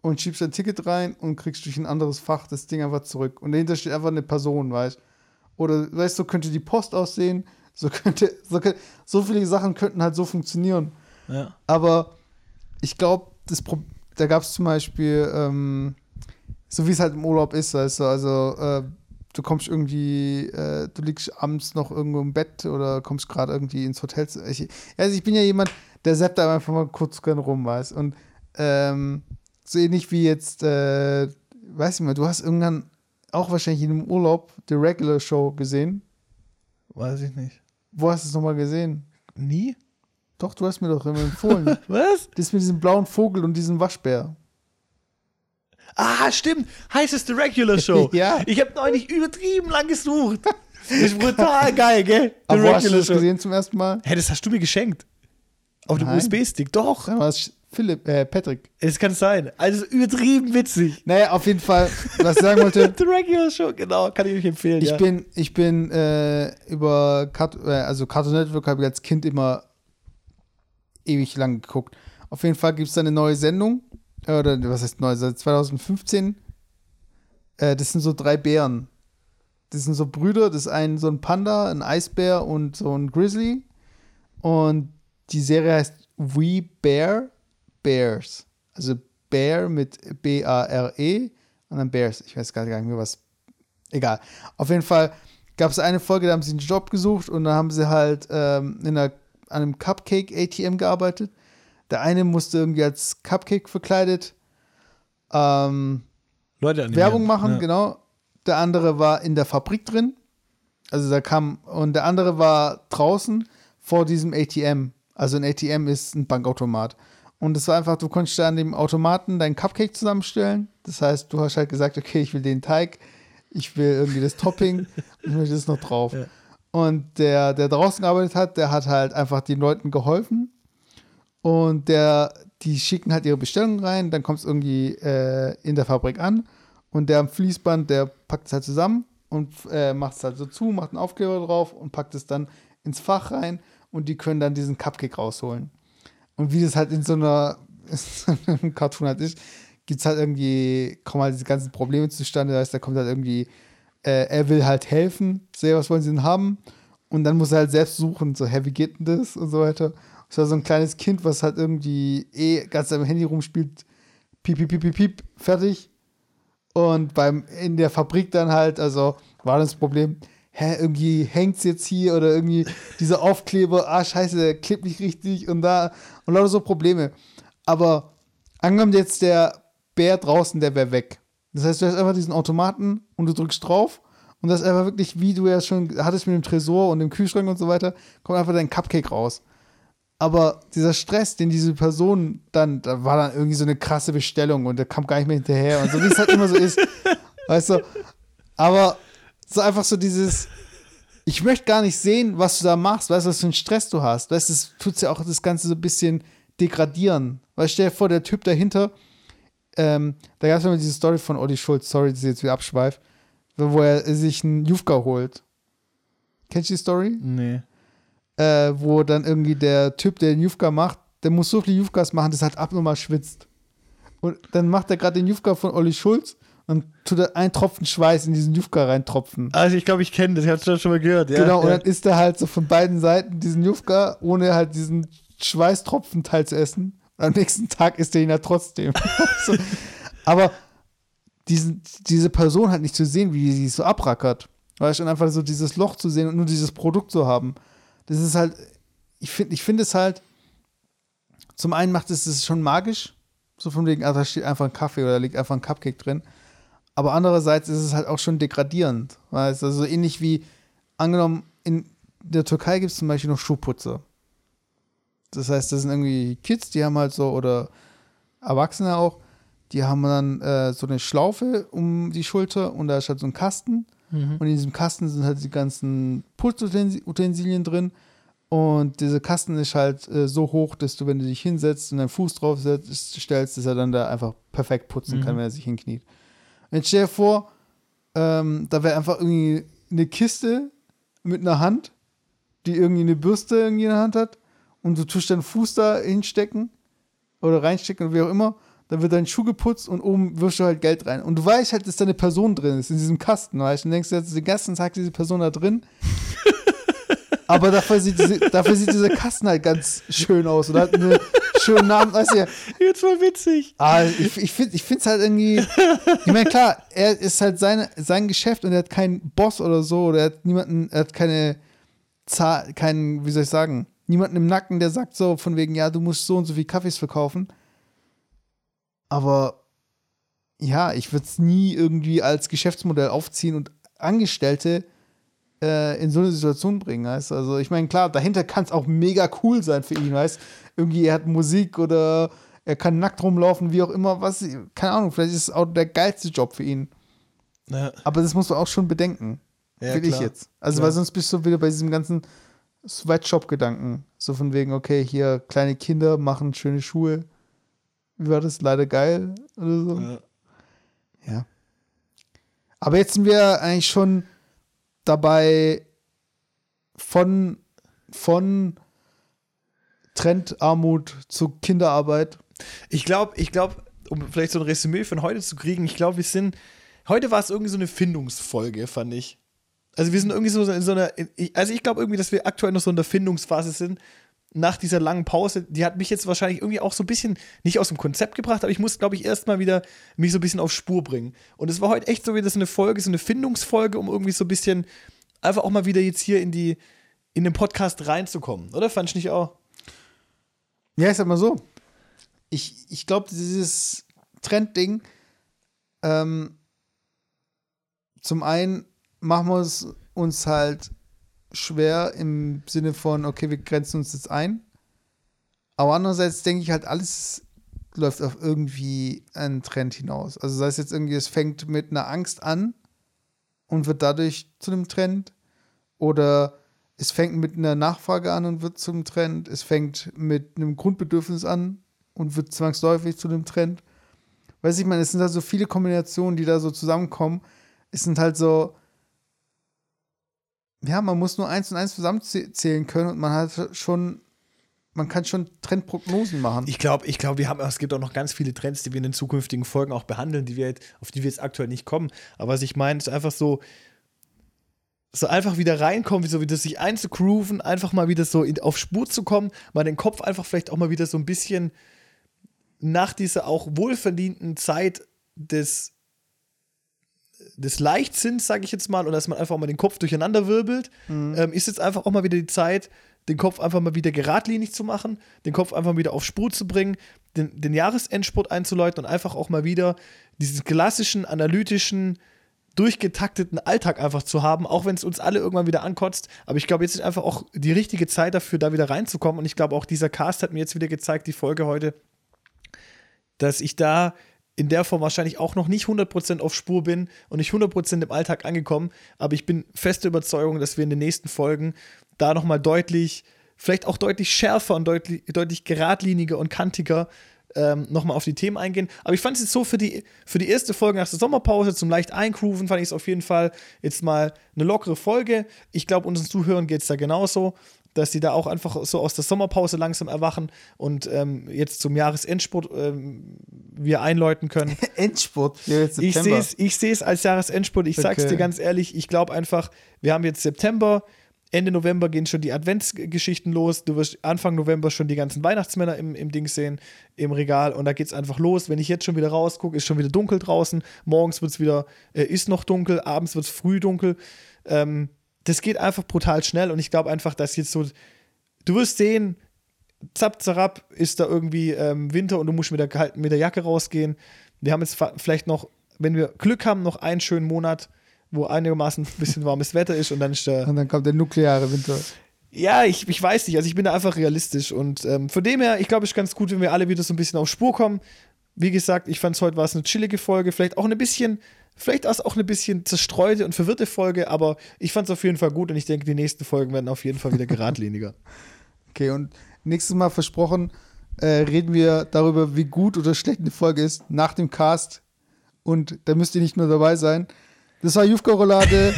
und schiebst ein Ticket rein und kriegst durch ein anderes Fach das Ding einfach zurück. Und dahinter steht einfach eine Person, weißt Oder weißt du, so könnte die Post aussehen, so könnte, so, könnte, so viele Sachen könnten halt so funktionieren. Ja. Aber ich glaube, das Pro da gab es zum Beispiel, ähm, so wie es halt im Urlaub ist, weißt du, also äh, du kommst irgendwie, äh, du liegst abends noch irgendwo im Bett oder kommst gerade irgendwie ins Hotel. Ich, also ich bin ja jemand, der zappt da einfach mal kurz gern rum, weißt Und ähm, so ähnlich wie jetzt, äh, weiß ich mal, du hast irgendwann auch wahrscheinlich in einem Urlaub die Regular Show gesehen. Weiß ich nicht. Wo hast du es nochmal gesehen? Nie? Doch, du hast mir doch immer empfohlen. Was? das mit diesem blauen Vogel und diesem Waschbär. Ah, stimmt. Heißeste Regular Show. Ja. Ich habe neulich übertrieben lang gesucht. Das ist brutal geil, gell? Die Aber wo hast du Regular das Show. gesehen zum ersten Mal? Hä, das hast du mir geschenkt. Auf dem. USB-Stick. Doch. Da war es Philipp, äh, Patrick. Es kann sein. Also übertrieben witzig. Naja, auf jeden Fall, was ich sagen wollte, The Regular Show, genau. Kann ich euch empfehlen. ich ja. bin, ich bin äh, über Cart äh, also Cartoon Network habe ich als Kind immer ewig lang geguckt. Auf jeden Fall gibt es da eine neue Sendung. Äh, Oder was heißt neu? Seit 2015. Äh, das sind so drei Bären. Das sind so Brüder. Das ist ein so ein Panda, ein Eisbär und so ein Grizzly. Und die Serie heißt We Bear Bears. Also Bear mit B-A-R-E und dann Bears. Ich weiß gar nicht mehr was. Egal. Auf jeden Fall gab es eine Folge, da haben sie einen Job gesucht und da haben sie halt ähm, in einer, an einem Cupcake-ATM gearbeitet. Der eine musste irgendwie als Cupcake verkleidet ähm. Werbung machen, ja. genau. Der andere war in der Fabrik drin. Also da kam, und der andere war draußen vor diesem ATM. Also ein ATM ist ein Bankautomat. Und es war einfach, du konntest da an dem Automaten deinen Cupcake zusammenstellen. Das heißt, du hast halt gesagt, okay, ich will den Teig, ich will irgendwie das Topping, ich möchte das noch drauf. Ja. Und der, der draußen gearbeitet hat, der hat halt einfach den Leuten geholfen. Und der, die schicken halt ihre Bestellung rein, dann kommt es irgendwie äh, in der Fabrik an. Und der am Fließband, der packt es halt zusammen und äh, macht es halt so zu, macht einen Aufkleber drauf und packt es dann ins Fach rein und die können dann diesen Cupcake rausholen. Und wie das halt in so einer Cartoon halt ist, gibt es halt irgendwie, kommen halt diese ganzen Probleme zustande. Das heißt, da kommt halt irgendwie, äh, er will halt helfen, sehr, was wollen sie denn haben? Und dann muss er halt selbst suchen, so, hä, wie geht denn das? Und so weiter. Das war so ein kleines Kind, was halt irgendwie eh ganz am Handy rumspielt, piep, piep, piep, piep, piep, fertig. Und beim, in der Fabrik dann halt, also war das Problem, hä, irgendwie hängt's jetzt hier oder irgendwie dieser Aufkleber, ah, scheiße, der klebt nicht richtig und da und lauter so Probleme. Aber angenommen jetzt der Bär draußen, der wäre weg. Das heißt, du hast einfach diesen Automaten und du drückst drauf und das ist einfach wirklich, wie du ja schon hattest mit dem Tresor und dem Kühlschrank und so weiter, kommt einfach dein Cupcake raus. Aber dieser Stress, den diese Person dann, da war dann irgendwie so eine krasse Bestellung und der kam gar nicht mehr hinterher und so, wie es halt immer so ist. Weißt du? Aber so einfach so dieses, ich möchte gar nicht sehen, was du da machst, weißt du, was für einen Stress du hast. Weißt du, das tut ja auch das Ganze so ein bisschen degradieren. Weil stell dir vor, der Typ dahinter, ähm, da gab es immer diese Story von Olli Schulz, sorry, dass ich jetzt wieder abschweife, wo er sich einen Jufka holt. Kennst du die Story? Nee. äh, wo dann irgendwie der Typ, der den Jufka macht, der muss so viele Jufkas machen, dass er halt abnormal schwitzt. Und dann macht er gerade den Jufka von Olli Schulz und tut einen Tropfen Schweiß in diesen Jufka reintropfen. Also ich glaube, ich kenne das, ich habe es schon mal gehört. Ja, genau, und ja. dann isst er halt so von beiden Seiten diesen Jufka, ohne halt diesen Schweißtropfenteil zu essen. Am nächsten Tag isst er ihn ja trotzdem. so. Aber diesen, diese Person halt nicht zu sehen, wie sie so abrackert. Weißt du, und einfach so dieses Loch zu sehen und nur dieses Produkt zu haben. Das ist halt, ich finde ich finde es halt, zum einen macht es es schon magisch, so von wegen, ah, da steht einfach ein Kaffee oder da liegt einfach ein Cupcake drin. Aber andererseits ist es halt auch schon degradierend. Weißt du, also so ähnlich wie, angenommen, in der Türkei gibt es zum Beispiel noch Schuhputzer. Das heißt, das sind irgendwie Kids, die haben halt so, oder Erwachsene auch, die haben dann äh, so eine Schlaufe um die Schulter und da ist halt so ein Kasten. Mhm. Und in diesem Kasten sind halt die ganzen Putzutensilien drin. Und dieser Kasten ist halt äh, so hoch, dass du, wenn du dich hinsetzt und deinen Fuß drauf setzt, stellst, dass er dann da einfach perfekt putzen kann, Mhm. wenn er sich hinkniet. Und jetzt stell dir vor, ähm, da wäre einfach irgendwie eine Kiste mit einer Hand, die irgendwie eine Bürste irgendwie in der Hand hat und du tust deinen Fuß da hinstecken oder reinstecken oder wie auch immer, dann wird dein Schuh geputzt und oben wirfst du halt Geld rein. Und du weißt halt, dass da eine Person drin ist in diesem Kasten, weißt du? Und denkst jetzt den ganzen Tag diese Person da drin. Aber dafür sieht, diese, dafür sieht dieser Kasten halt ganz schön aus und hat einen schönen Namen. Weißt du, ja, Jetzt mal witzig. Ah, ich, ich finde es halt irgendwie. Ich meine, klar, er ist halt seine, sein Geschäft und er hat keinen Boss oder so, oder er hat niemanden, er hat keine Zahl, keinen, wie soll ich sagen, niemanden im Nacken, der sagt so von wegen, ja, du musst so und so viel Kaffees verkaufen. Aber ja, ich würde es nie irgendwie als Geschäftsmodell aufziehen und Angestellte äh, in so eine Situation bringen, weißt du? Also ich meine, klar, dahinter kann es auch mega cool sein für ihn, weißt Irgendwie er hat Musik oder er kann nackt rumlaufen, wie auch immer, was, keine Ahnung, vielleicht ist es auch der geilste Job für ihn. Ja, Aber das musst du auch schon bedenken, ja, will ich klar. jetzt. Also, Klar. weil sonst bist du wieder bei diesem ganzen Sweatshop-Gedanken. So von wegen, okay, hier kleine Kinder machen schöne Schuhe. Wie war das? Leider geil oder so. Ja. Ja. Aber jetzt sind wir eigentlich schon dabei von, von Trend Armut zu Kinderarbeit. Ich glaube, ich glaube, um vielleicht so ein Resümee von heute zu kriegen, ich glaube, wir sind. Heute war es irgendwie so eine Findungsfolge, fand ich. Also wir sind irgendwie so in so einer. Also ich glaube irgendwie, dass wir aktuell noch so in der Findungsphase sind. Nach dieser langen Pause, die hat mich jetzt wahrscheinlich irgendwie auch so ein bisschen nicht aus dem Konzept gebracht, aber ich muss, glaube ich, erstmal wieder mich so ein bisschen auf Spur bringen. Und es war heute echt so wieder so eine Folge, so eine Findungsfolge, um irgendwie so ein bisschen einfach auch mal wieder jetzt hier in die in den Podcast reinzukommen, oder? Fand ich nicht auch? Ja, ich sag mal so. Ich, ich glaube, dieses Trendding, ähm, zum einen machen wir es uns halt schwer im Sinne von, okay, wir grenzen uns jetzt ein. Aber andererseits denke ich halt, alles läuft auf irgendwie einen Trend hinaus. Also sei es jetzt irgendwie, es fängt mit einer Angst an und wird dadurch zu einem Trend. Oder es fängt mit einer Nachfrage an und wird zum Trend. Es fängt mit einem Grundbedürfnis an und wird zwangsläufig zu einem Trend. Weiß ich, meine, es sind halt so viele Kombinationen, die da so zusammenkommen. Es sind halt so, ja, man muss nur eins und eins zusammenzählen können und man hat schon, man kann schon Trendprognosen machen. Ich glaube, ich glaube, wir haben, es gibt auch noch ganz viele Trends, die wir in den zukünftigen Folgen auch behandeln, die wir, auf die wir jetzt aktuell nicht kommen. Aber was ich meine, ist einfach so, so einfach wieder reinkommen, so wieder sich einzugrooven, einfach mal wieder so in, auf Spur zu kommen, mal den Kopf einfach vielleicht auch mal wieder so ein bisschen nach dieser auch wohlverdienten Zeit des des Leichtsinns, sage ich jetzt mal, und dass man einfach mal den Kopf durcheinander wirbelt, mhm. ähm, ist jetzt einfach auch mal wieder die Zeit, den Kopf einfach mal wieder geradlinig zu machen, den Kopf einfach wieder auf Spur zu bringen, den, den Jahresendspurt einzuläuten und einfach auch mal wieder diesen klassischen, analytischen, durchgetakteten Alltag einfach zu haben, auch wenn es uns alle irgendwann wieder ankotzt. Aber ich glaube, jetzt ist einfach auch die richtige Zeit dafür, da wieder reinzukommen. Und ich glaube, auch dieser Cast hat mir jetzt wieder gezeigt, die Folge heute, dass ich da in der Form wahrscheinlich auch noch nicht 100% auf Spur bin und nicht 100% im Alltag angekommen. Aber ich bin feste Überzeugung, dass wir in den nächsten Folgen da nochmal deutlich, vielleicht auch deutlich schärfer und deutlich, deutlich geradliniger und kantiger ähm, nochmal auf die Themen eingehen. Aber ich fand es jetzt so für die, für die erste Folge nach der Sommerpause zum leicht eingrooven, fand ich es auf jeden Fall jetzt mal eine lockere Folge. Ich glaube, unseren Zuhörern geht es da genauso, dass sie da auch einfach so aus der Sommerpause langsam erwachen und ähm, jetzt zum Jahresendspurt ähm, wir einläuten können. Endspurt? Ich sehe es als Jahresendspurt. Ich okay. sag's dir ganz ehrlich, ich glaube einfach, wir haben jetzt September, Ende November gehen schon die Adventsgeschichten los. Du wirst Anfang November schon die ganzen Weihnachtsmänner im, im Ding sehen, im Regal. Und da geht es einfach los. Wenn ich jetzt schon wieder rausgucke, ist schon wieder dunkel draußen. Morgens wird es wieder, äh, ist noch dunkel, abends wird es früh dunkel. Ähm, das geht einfach brutal schnell. Und ich glaube einfach, dass jetzt so, du wirst sehen, zapp, zarab ist da irgendwie ähm, Winter und du musst mit der, mit der Jacke rausgehen. Wir haben jetzt vielleicht noch, wenn wir Glück haben, noch einen schönen Monat wo einigermaßen ein bisschen warmes Wetter ist und dann ist der. Und dann kommt der nukleare Winter. Ja, ich, ich weiß nicht. Also ich bin da einfach realistisch. Und ähm, von dem her, ich glaube, es ist ganz gut, wenn wir alle wieder so ein bisschen auf Spur kommen. Wie gesagt, ich fand es heute war es eine chillige Folge, vielleicht auch ein bisschen, vielleicht auch eine bisschen zerstreute und verwirrte Folge, aber ich fand es auf jeden Fall gut und ich denke, die nächsten Folgen werden auf jeden Fall wieder geradliniger. okay, und nächstes Mal versprochen, äh, reden wir darüber, wie gut oder schlecht eine Folge ist nach dem Cast. Und da müsst ihr nicht nur dabei sein. Das war Jufka Roulade,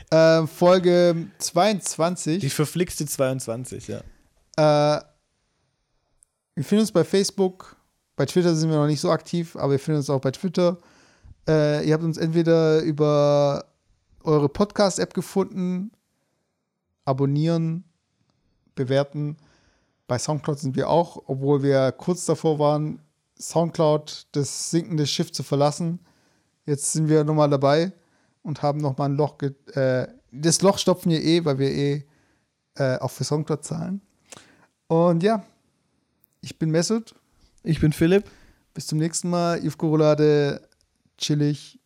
äh, Folge 22. Die verflixte 22, ja. Äh, wir finden uns bei Facebook. Bei Twitter sind wir noch nicht so aktiv, aber wir finden uns auch bei Twitter. Äh, ihr habt uns entweder über eure Podcast-App gefunden, abonnieren, bewerten. Bei Soundcloud sind wir auch, obwohl wir kurz davor waren, Soundcloud das sinkende Schiff zu verlassen. Jetzt sind wir nochmal dabei und haben nochmal ein Loch. Äh, das Loch stopfen wir eh, weil wir eh äh, auch für Soundcloud zahlen. Und ja, ich bin Mesut. Ich bin Philipp. Bis zum nächsten Mal. Yves Korolade, chillig.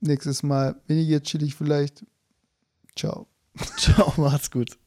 Nächstes Mal weniger chillig vielleicht. Ciao. Ciao, macht's gut.